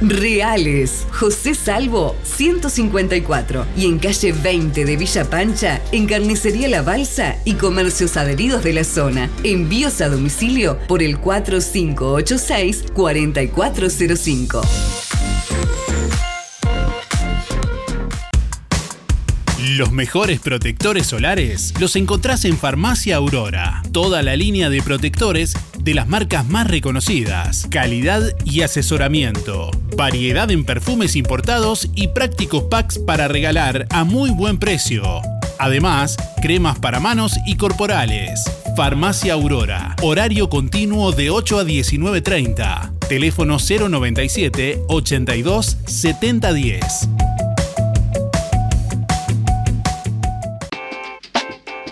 Reales. José Salvo, 154. Y en calle 20 de Villa Pancha, en Carnicería La Balsa y comercios adheridos de la zona. Envíos a domicilio por el 4586-4405. Los mejores protectores solares los encontrás en Farmacia Aurora. Toda la línea de protectores de las marcas más reconocidas, calidad y asesoramiento, variedad en perfumes importados y prácticos packs para regalar a muy buen precio. Además, cremas para manos y corporales. Farmacia Aurora. Horario continuo de 8 a 19.30. Teléfono 097 82 7010.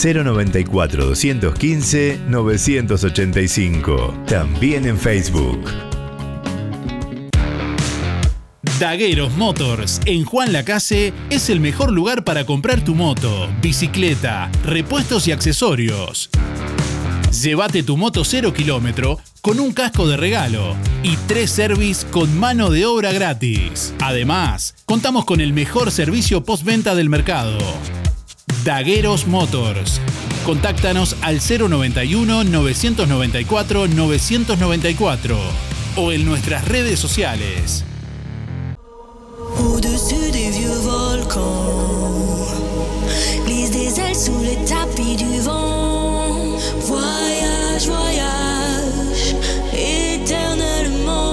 094 215 985. También en Facebook. Dagueros Motors en Juan Lacase es el mejor lugar para comprar tu moto, bicicleta, repuestos y accesorios. Llévate tu moto 0 kilómetro con un casco de regalo y tres service con mano de obra gratis. Además, contamos con el mejor servicio postventa del mercado. Dagueros Motors. Contáctanos al 091 994 994 o en nuestras redes sociales. Au-dessus sous les tapis du vent. Voyage,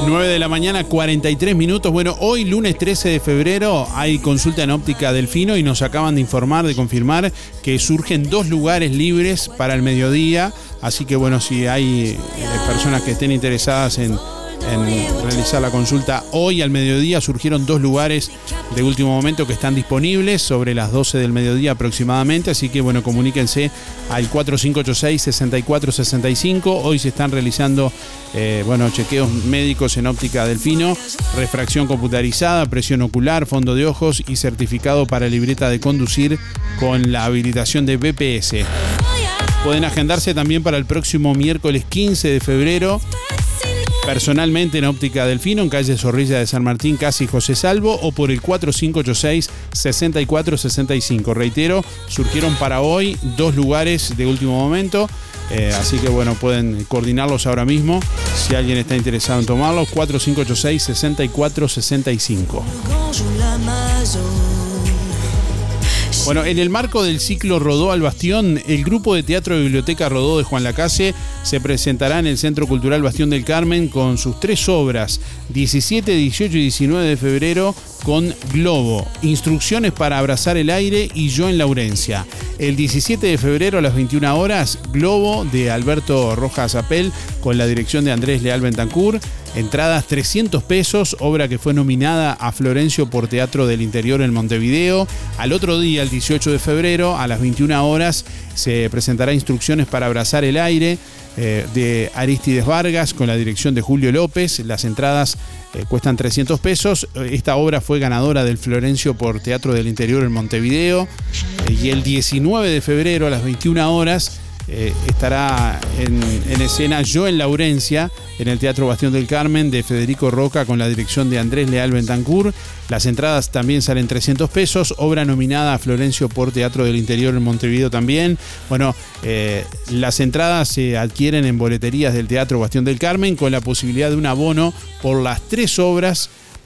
9 de la mañana, 43 minutos. Bueno, hoy lunes 13 de febrero hay consulta en óptica Delfino y nos acaban de informar, de confirmar que surgen dos lugares libres para el mediodía Así que bueno, si hay eh, personas que estén interesadas en, en realizar la consulta hoy al mediodía, surgieron dos lugares de último momento que están disponibles sobre las 12 del mediodía aproximadamente. Así que bueno, comuníquense al 4586-6465. Hoy se están realizando eh, bueno, chequeos médicos en óptica delfino, refracción computarizada, presión ocular, fondo de ojos y certificado para libreta de conducir con la habilitación de BPS. Pueden agendarse también para el próximo miércoles 15 de febrero. Personalmente en Óptica Delfino, en calle Zorrilla de San Martín, casi José Salvo, o por el 4586-6465. Reitero, surgieron para hoy dos lugares de último momento. Eh, así que bueno, pueden coordinarlos ahora mismo si alguien está interesado en tomarlos. 4586-6465. Bueno, en el marco del ciclo Rodó al Bastión, el grupo de teatro de Biblioteca Rodó de Juan Lacase se presentará en el Centro Cultural Bastión del Carmen con sus tres obras, 17, 18 y 19 de febrero, con Globo, Instrucciones para abrazar el aire y Yo en Laurencia. El 17 de febrero a las 21 horas, Globo de Alberto Rojas Apel con la dirección de Andrés Leal Bentancur. Entradas 300 pesos, obra que fue nominada a Florencio por Teatro del Interior en Montevideo. Al otro día, el 18 de febrero, a las 21 horas, se presentará Instrucciones para abrazar el aire eh, de Aristides Vargas con la dirección de Julio López. Las entradas eh, cuestan 300 pesos. Esta obra fue ganadora del Florencio por Teatro del Interior en Montevideo. Eh, y el 19 de febrero a las 21 horas eh, estará en, en escena Yo en Laurencia, en el Teatro Bastión del Carmen de Federico Roca con la dirección de Andrés Leal Bentancur. Las entradas también salen 300 pesos, obra nominada a Florencio por Teatro del Interior en Montevideo también. Bueno, eh, las entradas se adquieren en boleterías del Teatro Bastión del Carmen con la posibilidad de un abono por las tres obras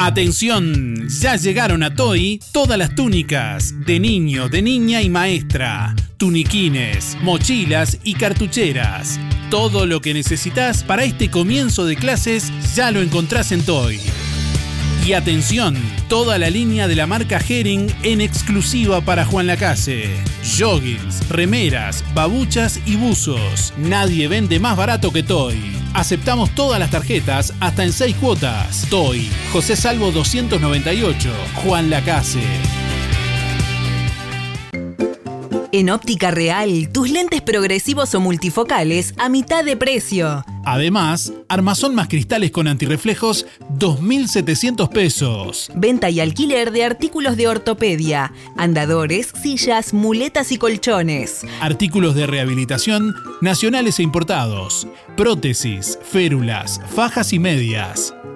Atención, ya llegaron a Toy todas las túnicas de niño, de niña y maestra, tuniquines, mochilas y cartucheras. Todo lo que necesitas para este comienzo de clases ya lo encontrás en Toy. Y atención, toda la línea de la marca Herring en exclusiva para Juan Lacase. Joggings, remeras, babuchas y buzos. Nadie vende más barato que Toy. Aceptamos todas las tarjetas hasta en 6 cuotas. Toy, José Salvo 298, Juan Lacase. En Óptica Real, tus lentes progresivos o multifocales a mitad de precio. Además, armazón más cristales con antirreflejos, 2.700 pesos. Venta y alquiler de artículos de ortopedia, andadores, sillas, muletas y colchones. Artículos de rehabilitación nacionales e importados. Prótesis, férulas, fajas y medias.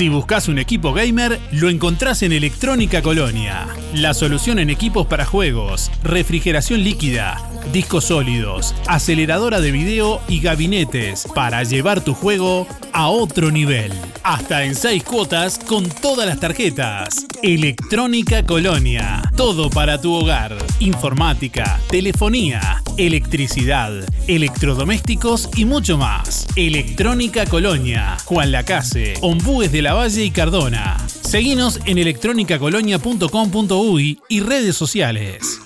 Si buscas un equipo gamer, lo encontrás en Electrónica Colonia. La solución en equipos para juegos, refrigeración líquida, discos sólidos, aceleradora de video y gabinetes para llevar tu juego a otro nivel. Hasta en 6 cuotas con todas las tarjetas. Electrónica Colonia. Todo para tu hogar. Informática, telefonía, electricidad, electrodomésticos y mucho más. Electrónica Colonia. Juan Lacase, Ombúes de la Valle y Cardona. Seguinos en electronicacolonia.com.uy y redes sociales.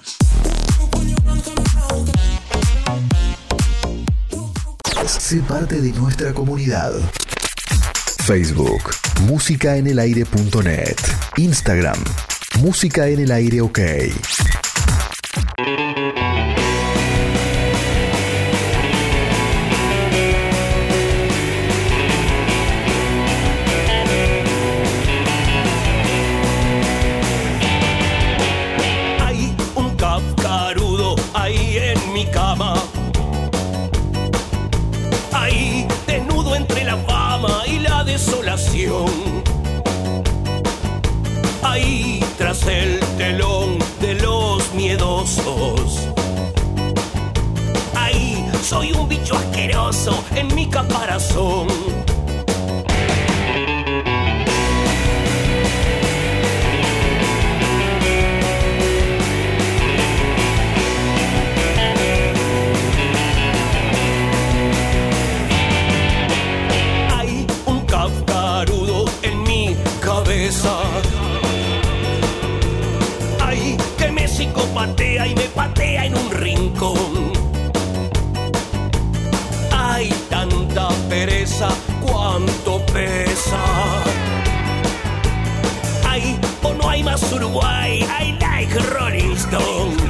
Sé parte de nuestra comunidad. Facebook, músicaenelaire.net. Instagram, música en el aire OK. Mi Майк Роллинг Стоун.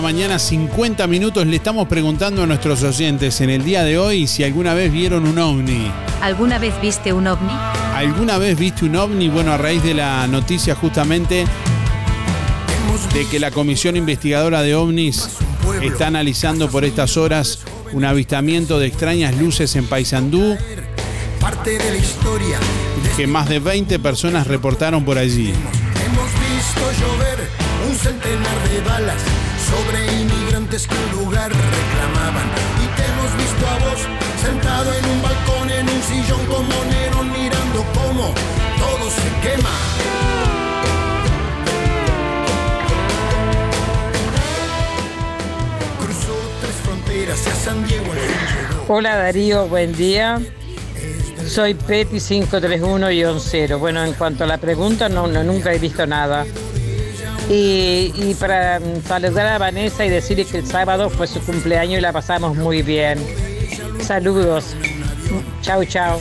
La mañana, 50 minutos. Le estamos preguntando a nuestros oyentes en el día de hoy si alguna vez vieron un ovni. ¿Alguna vez viste un ovni? ¿Alguna vez viste un ovni? Bueno, a raíz de la noticia justamente de que la Comisión Investigadora de OVNIs está analizando por estas horas un avistamiento de extrañas luces en Paysandú Parte de la historia. que más de 20 personas reportaron por allí. Hemos visto llover un centenar de balas sobre inmigrantes que un lugar reclamaban. Y te hemos visto a vos sentado en un balcón, en un sillón como Nerón, mirando cómo todo se quema. Cruzó tres fronteras y a San Diego llegó. Hola Darío, buen día. Soy Peti 531-0. Bueno, en cuanto a la pregunta, no, no, nunca he visto nada. Y, para mm, saludar a Vanessa y decirle que el sábado fue su cumpleaños y la pasamos muy bien. Saludos. Chau, chau.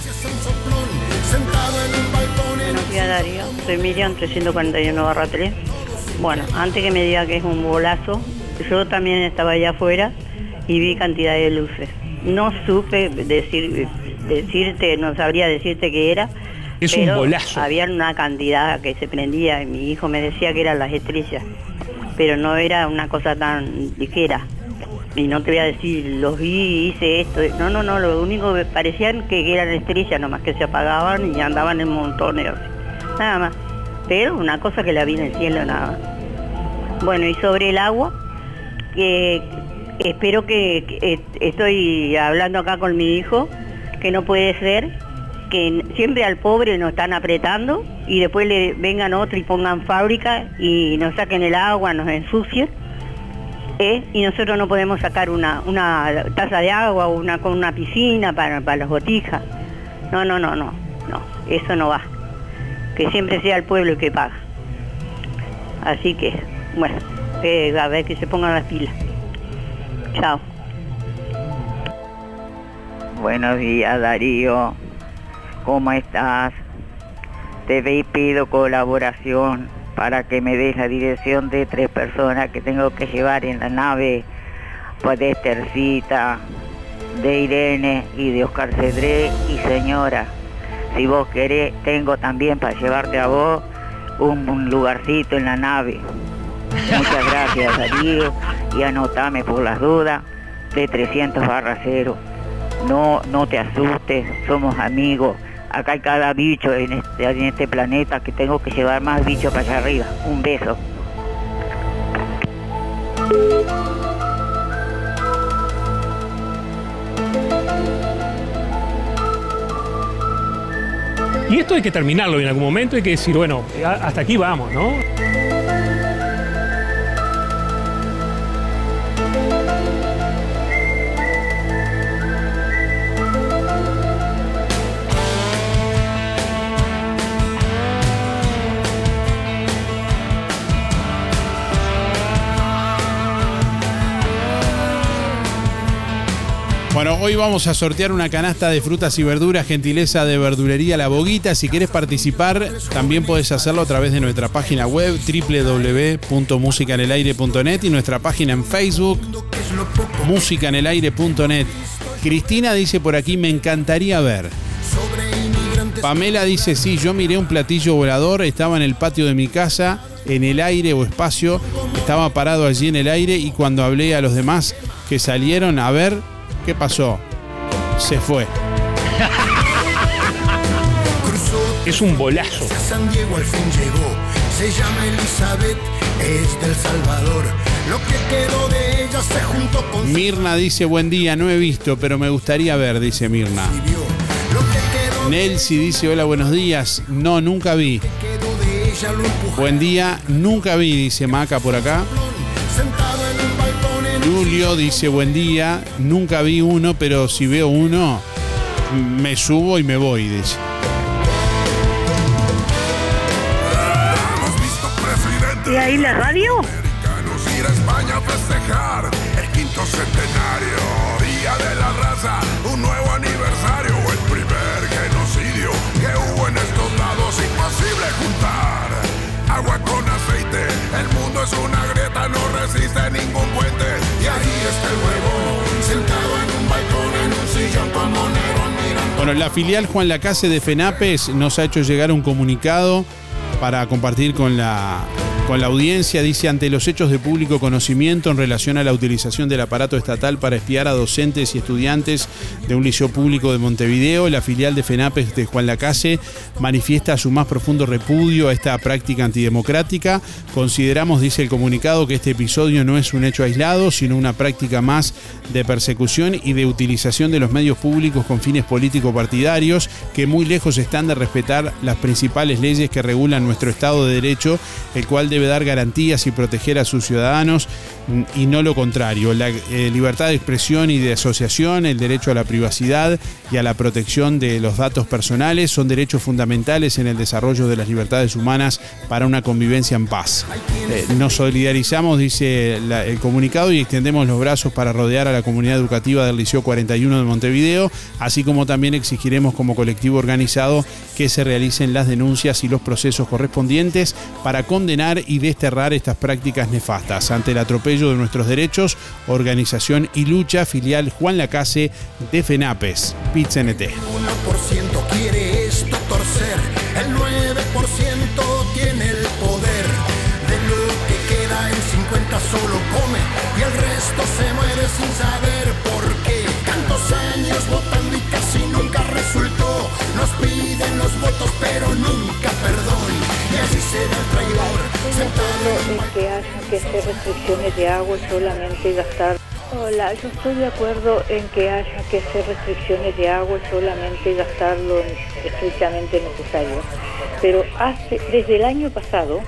Buenos días Darío, soy Miriam 341 barra 3. Bueno, antes que me diga que es un bolazo, yo también estaba allá afuera y vi cantidad de luces. No supe decir, decirte, no sabría decirte qué era. Es un bolazo. Había una cantidad que se prendía y mi hijo me decía que eran las estrellas, pero no era una cosa tan ligera. Y no te voy a decir, los vi, hice esto. No, no, no, lo único que parecían que eran estrellas, nomás que se apagaban y andaban en montones. Nada más. Pero una cosa que la vi en el cielo, nada. Bueno, y sobre el agua, que espero que, que, eh, estoy hablando acá con mi hijo, que no puede ser que siempre al pobre nos están apretando y después le vengan otro y pongan fábrica y nos saquen el agua, nos ensucien. ¿eh? Y nosotros no podemos sacar una, una taza de agua o una, con una piscina para, para las botijas. No, no, no, no, no, eso no va. Que siempre sea el pueblo el que paga. Así que, bueno, eh, a ver que se pongan las pilas. Chao. Buenos días Darío, ¿cómo estás? Te ve y pido colaboración para que me des la dirección de tres personas que tengo que llevar en la nave, pues de Estercita, de Irene y de Oscar Cedré y señora. Si vos querés, tengo también para llevarte a vos un, lugarcito en la nave. Muchas gracias, Darío, y anotame por las dudas de 300 barra cero. No, no te asustes, somos amigos. Acá hay cada bicho en este, en este planeta que tengo que llevar más bichos para allá arriba. Un beso. Y esto hay que terminarlo en algún momento, hay que decir, bueno, hasta aquí vamos, ¿no? Bueno, hoy vamos a sortear una canasta de frutas y verduras, gentileza de verdulería La Boguita. Si quieres participar, también puedes hacerlo a través de nuestra página web www.musicanelaire.net y nuestra página en Facebook, musicanelaire.net. Cristina dice por aquí, me encantaría ver. Pamela dice, sí, yo miré un platillo volador, estaba en el patio de mi casa, en el aire o espacio, estaba parado allí en el aire y cuando hablé a los demás que salieron a ver qué pasó, se fue. Es un bolazo. San Diego al fin llegó. Se llama Elizabeth, es del Salvador. Lo que quedó de ella se juntó con Mirna dice, buen día, no he visto, pero me gustaría ver, dice Mirna. Nelsi dice, hola, buenos días. No, nunca vi. Buen día, nunca vi, dice Maca por acá. Julio dice, buen día, nunca vi uno, pero si veo uno, me subo y me voy, dice. ¿Y ahí la radio? ir a España a festejar el quinto centenario, Día de la Raza, un nuevo aniversario, el primer genocidio que hubo en estos lados, imposible juntar agua con aceite, el mundo es una grieta, no resiste ningún puente, Bueno, la filial Juan Lacase de FENAPES nos ha hecho llegar un comunicado para compartir con la, con la audiencia. Dice, ante los hechos de público conocimiento en relación a la utilización del aparato estatal para espiar a docentes y estudiantes de un liceo público de Montevideo, la filial de FENAPES de Juan Lacase manifiesta su más profundo repudio a esta práctica antidemocrática. Consideramos, dice el comunicado, que este episodio no es un hecho aislado, sino una práctica más de persecución y de utilización de los medios públicos con fines político-partidarios que muy lejos están de respetar las principales leyes que regulan nuestro Estado de Derecho, el cual debe dar garantías y proteger a sus ciudadanos mm, y no lo contrario. La eh, libertad de expresión y de asociación, el derecho a la privacidad y a la protección de los datos personales son derechos fundamentales en el desarrollo de las libertades humanas para una convivencia en paz. Eh, nos solidarizamos, dice el comunicado, y extendemos los brazos para rodear a la comunidad educativa del Liceo 41 de Montevideo, así como también exigiremos como colectivo organizado que se realicen las denuncias y los procesos correspondientes para condenar y desterrar estas prácticas nefastas. Ante el atropello de nuestros derechos, organización y lucha, filial Juan Lacase de FENAPES, PITCNT. 1% quiere esto torcer, el 9% tiene el poder. De lo que queda en 50 solo come y el resto se muere sin saber por qué. Nos piden los votos pero nunca perdón. Y así se da el traidor. Sentado en que haya que hacer restricciones de agua y solamente gastar. Hola, yo estoy de acuerdo en que haya que hacer restricciones de agua y solamente gastar lo estrictamente necesario. Pero hace, desde el año pasado,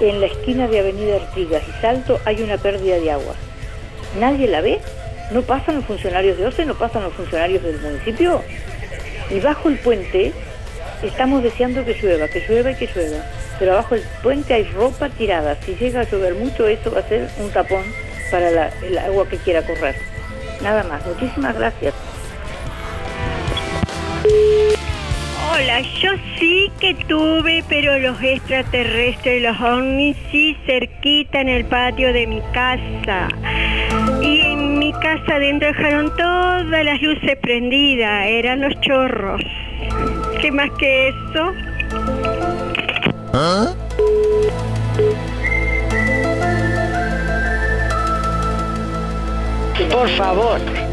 en la esquina de Avenida Artigas y Salto hay una pérdida de agua. ¿Nadie la ve? ¿No pasan los funcionarios de OCE? ¿No pasan los funcionarios del municipio? Y bajo el puente estamos deseando que llueva, que llueva y que llueva. Pero abajo del puente hay ropa tirada. Si llega a llover mucho, eso va a ser un tapón para el agua que quiera correr. Nada más. Muchísimas gracias. Hola, yo sí que tuve, pero los extraterrestres, los ovnis, sí cerquita en el patio de mi casa. Y en mi casa adentro dejaron todas las luces prendidas, eran los chorros. ¿Qué más que eso? Por favor.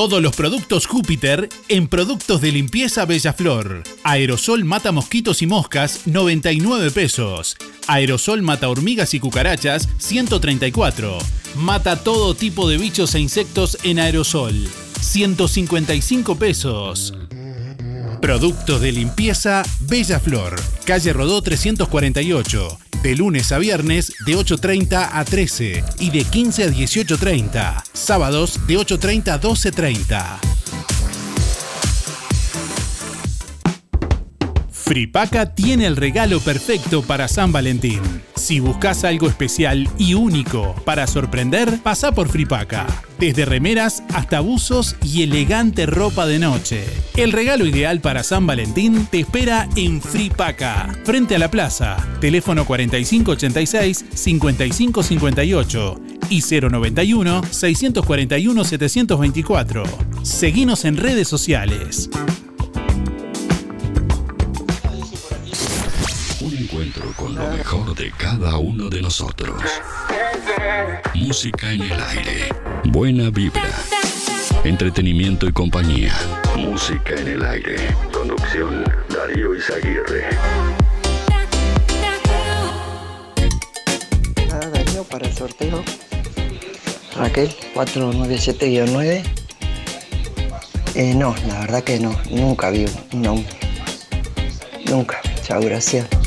Todos los productos Júpiter en productos de limpieza Bellaflor. Aerosol mata mosquitos y moscas, 99 pesos. Aerosol mata hormigas y cucarachas, 134. Mata todo tipo de bichos e insectos en aerosol, 155 pesos. Productos de limpieza Bella Flor, calle Rodó 348, de lunes a viernes de 8.30 a 13 y de 15 a 18.30, sábados de 8.30 a 12.30. Fripaca tiene el regalo perfecto para San Valentín. Si buscas algo especial y único para sorprender, pasa por Fripaca. Desde remeras hasta buzos y elegante ropa de noche. El regalo ideal para San Valentín te espera en Fripaca, frente a la plaza. Teléfono 4586-5558 y 091-641-724. Seguinos en redes sociales. Con lo mejor de cada uno de nosotros. Música en el aire. Buena vibra. Entretenimiento y compañía. Música en el aire. Conducción Darío Izaguirre. Nada, Darío, para el sorteo. Raquel, 497-9. Eh, no, la verdad que no. Nunca vi un ovni. Nunca. Chao, gracias.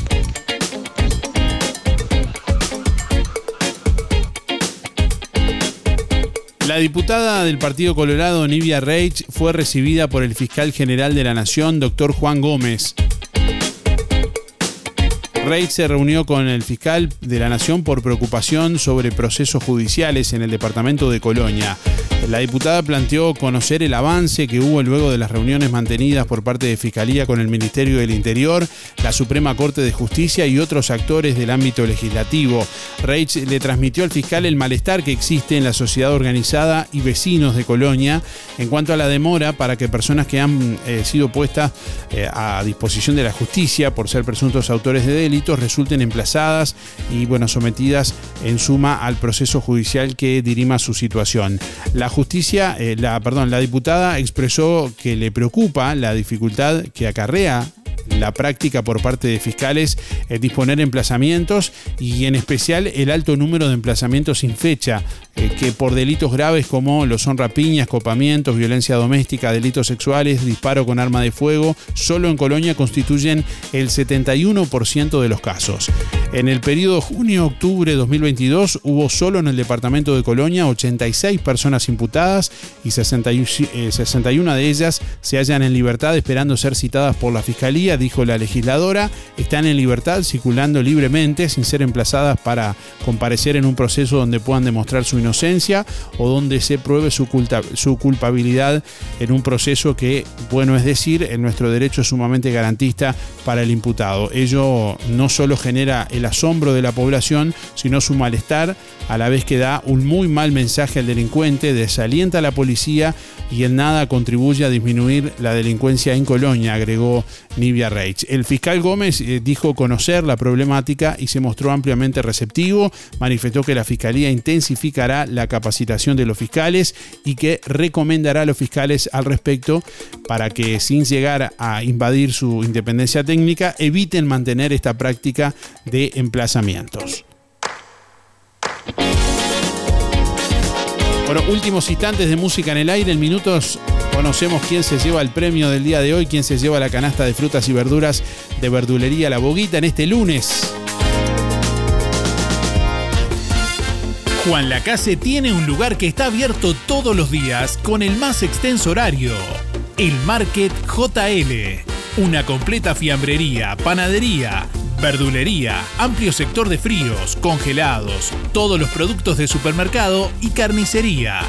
La diputada del Partido Colorado, Nivia Reich, fue recibida por el fiscal general de la Nación, doctor Juan Gómez. Reich se reunió con el fiscal de la Nación por preocupación sobre procesos judiciales en el departamento de Colonia. La diputada planteó conocer el avance que hubo luego de las reuniones mantenidas por parte de Fiscalía con el Ministerio del Interior, la Suprema Corte de Justicia y otros actores del ámbito legislativo. Reich le transmitió al fiscal el malestar que existe en la sociedad organizada y vecinos de Colonia en cuanto a la demora para que personas que han eh, sido puestas eh, a disposición de la justicia por ser presuntos autores de delitos resulten emplazadas y bueno, sometidas en suma al proceso judicial que dirima su situación. La justicia, eh, la, perdón, la diputada expresó que le preocupa la dificultad que acarrea la práctica por parte de fiscales es disponer emplazamientos y en especial el alto número de emplazamientos sin fecha, eh, que por delitos graves como lo son rapiñas, copamientos, violencia doméstica, delitos sexuales, disparo con arma de fuego, solo en Colonia constituyen el 71% de los casos. En el periodo junio-octubre 2022 hubo solo en el departamento de Colonia 86 personas imputadas y 61 eh, 61 de ellas se hallan en libertad esperando ser citadas por la Fiscalía, dijo la legisladora, están en libertad circulando libremente sin ser emplazadas para comparecer en un proceso donde puedan demostrar su inocencia o donde se pruebe su, su culpabilidad en un proceso que, bueno, es decir, en nuestro derecho es sumamente garantista para el imputado. Ello no solo genera el asombro de la población, sino su malestar, a la vez que da un muy mal mensaje al delincuente, desalienta a la policía y en nada contribuye a disminuir la delincuencia en Colonia, agregó Nivia Reich. El fiscal Gómez eh, dijo conocer la problemática y se mostró ampliamente receptivo, manifestó que la Fiscalía intensificará la capacitación de los fiscales y que recomendará a los fiscales al respecto para que sin llegar a invadir su independencia técnica eviten mantener esta práctica de emplazamientos. Bueno, últimos instantes de música en el aire, en minutos conocemos quién se lleva el premio del día de hoy, quién se lleva la canasta de frutas y verduras de verdulería La Boguita en este lunes. Juan Lacase tiene un lugar que está abierto todos los días con el más extenso horario. El Market JL. Una completa fiambrería, panadería, verdulería, amplio sector de fríos, congelados, todos los productos de supermercado y carnicería.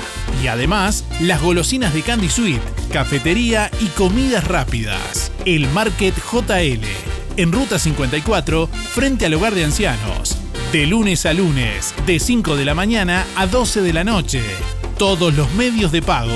Y además, las golosinas de Candy Sweet, cafetería y comidas rápidas. El Market JL. En Ruta 54, frente al hogar de ancianos. De lunes a lunes, de 5 de la mañana a 12 de la noche. Todos los medios de pago.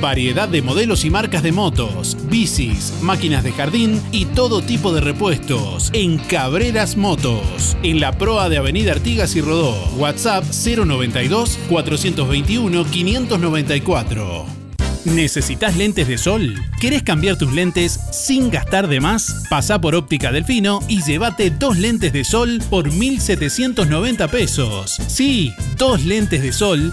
Variedad de modelos y marcas de motos, bicis, máquinas de jardín y todo tipo de repuestos en Cabreras Motos. En la proa de Avenida Artigas y Rodó. WhatsApp 092 421 594. ¿Necesitas lentes de sol? ¿Querés cambiar tus lentes sin gastar de más? Pasa por Óptica Delfino y llévate dos lentes de sol por 1.790 pesos. Sí, dos lentes de sol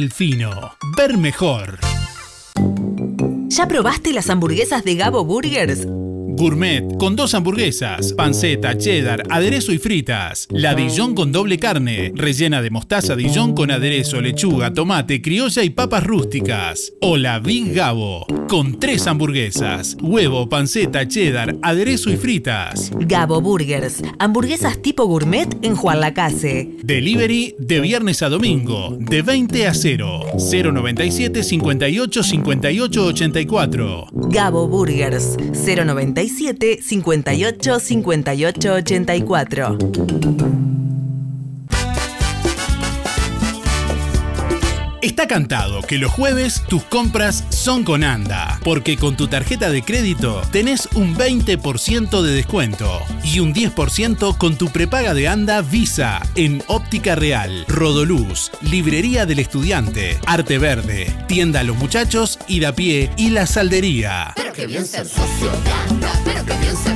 Delfino. Ver mejor. ¿Ya probaste las hamburguesas de Gabo Burgers? Gourmet con dos hamburguesas, panceta, cheddar, aderezo y fritas. La Dijon con doble carne, rellena de mostaza Dijon con aderezo, lechuga, tomate, criolla y papas rústicas. O la Big Gabo con tres hamburguesas, huevo, panceta, cheddar, aderezo y fritas. Gabo Burgers, hamburguesas tipo gourmet en Juan Lacase. Delivery de viernes a domingo, de 20 a 0. 097 58 58 84. Gabo Burgers, 097 58 58 84. Está cantado que los jueves tus compras son con ANDA, porque con tu tarjeta de crédito tenés un 20% de descuento y un 10% con tu prepaga de ANDA Visa en Óptica Real, Rodoluz, Librería del Estudiante, Arte Verde, Tienda los Muchachos, Pie y La Saldería. Pero que bien ser pero que bien ser.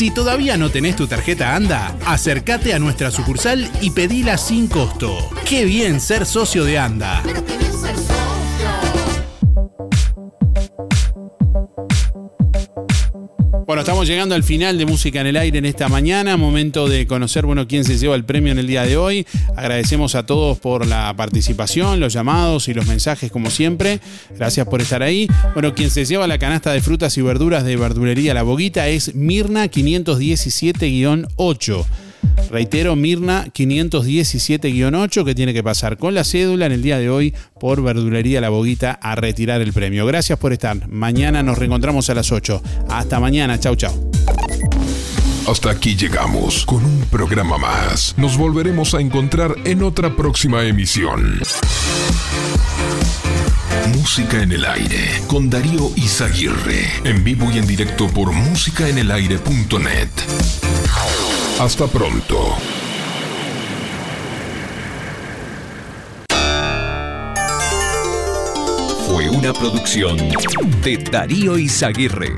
Si todavía no tenés tu tarjeta ANDA, acércate a nuestra sucursal y pedila sin costo. Qué bien ser socio de ANDA. Bueno, estamos llegando al final de Música en el Aire en esta mañana. Momento de conocer, bueno, quién se lleva el premio en el día de hoy. Agradecemos a todos por la participación, los llamados y los mensajes, como siempre. Gracias por estar ahí. Bueno, quien se lleva la canasta de frutas y verduras de verdulería La Boguita es Mirna 517-8. Reitero, Mirna 517-8 que tiene que pasar con la cédula en el día de hoy por Verdulería La Boguita a retirar el premio. Gracias por estar. Mañana nos reencontramos a las 8. Hasta mañana. Chau, chau. Hasta aquí llegamos con un programa más. Nos volveremos a encontrar en otra próxima emisión. Música en el aire con Darío Izaguirre. En vivo y en directo por musicaenelaire.net. Hasta pronto. Fue una producción de Darío Izaguirre.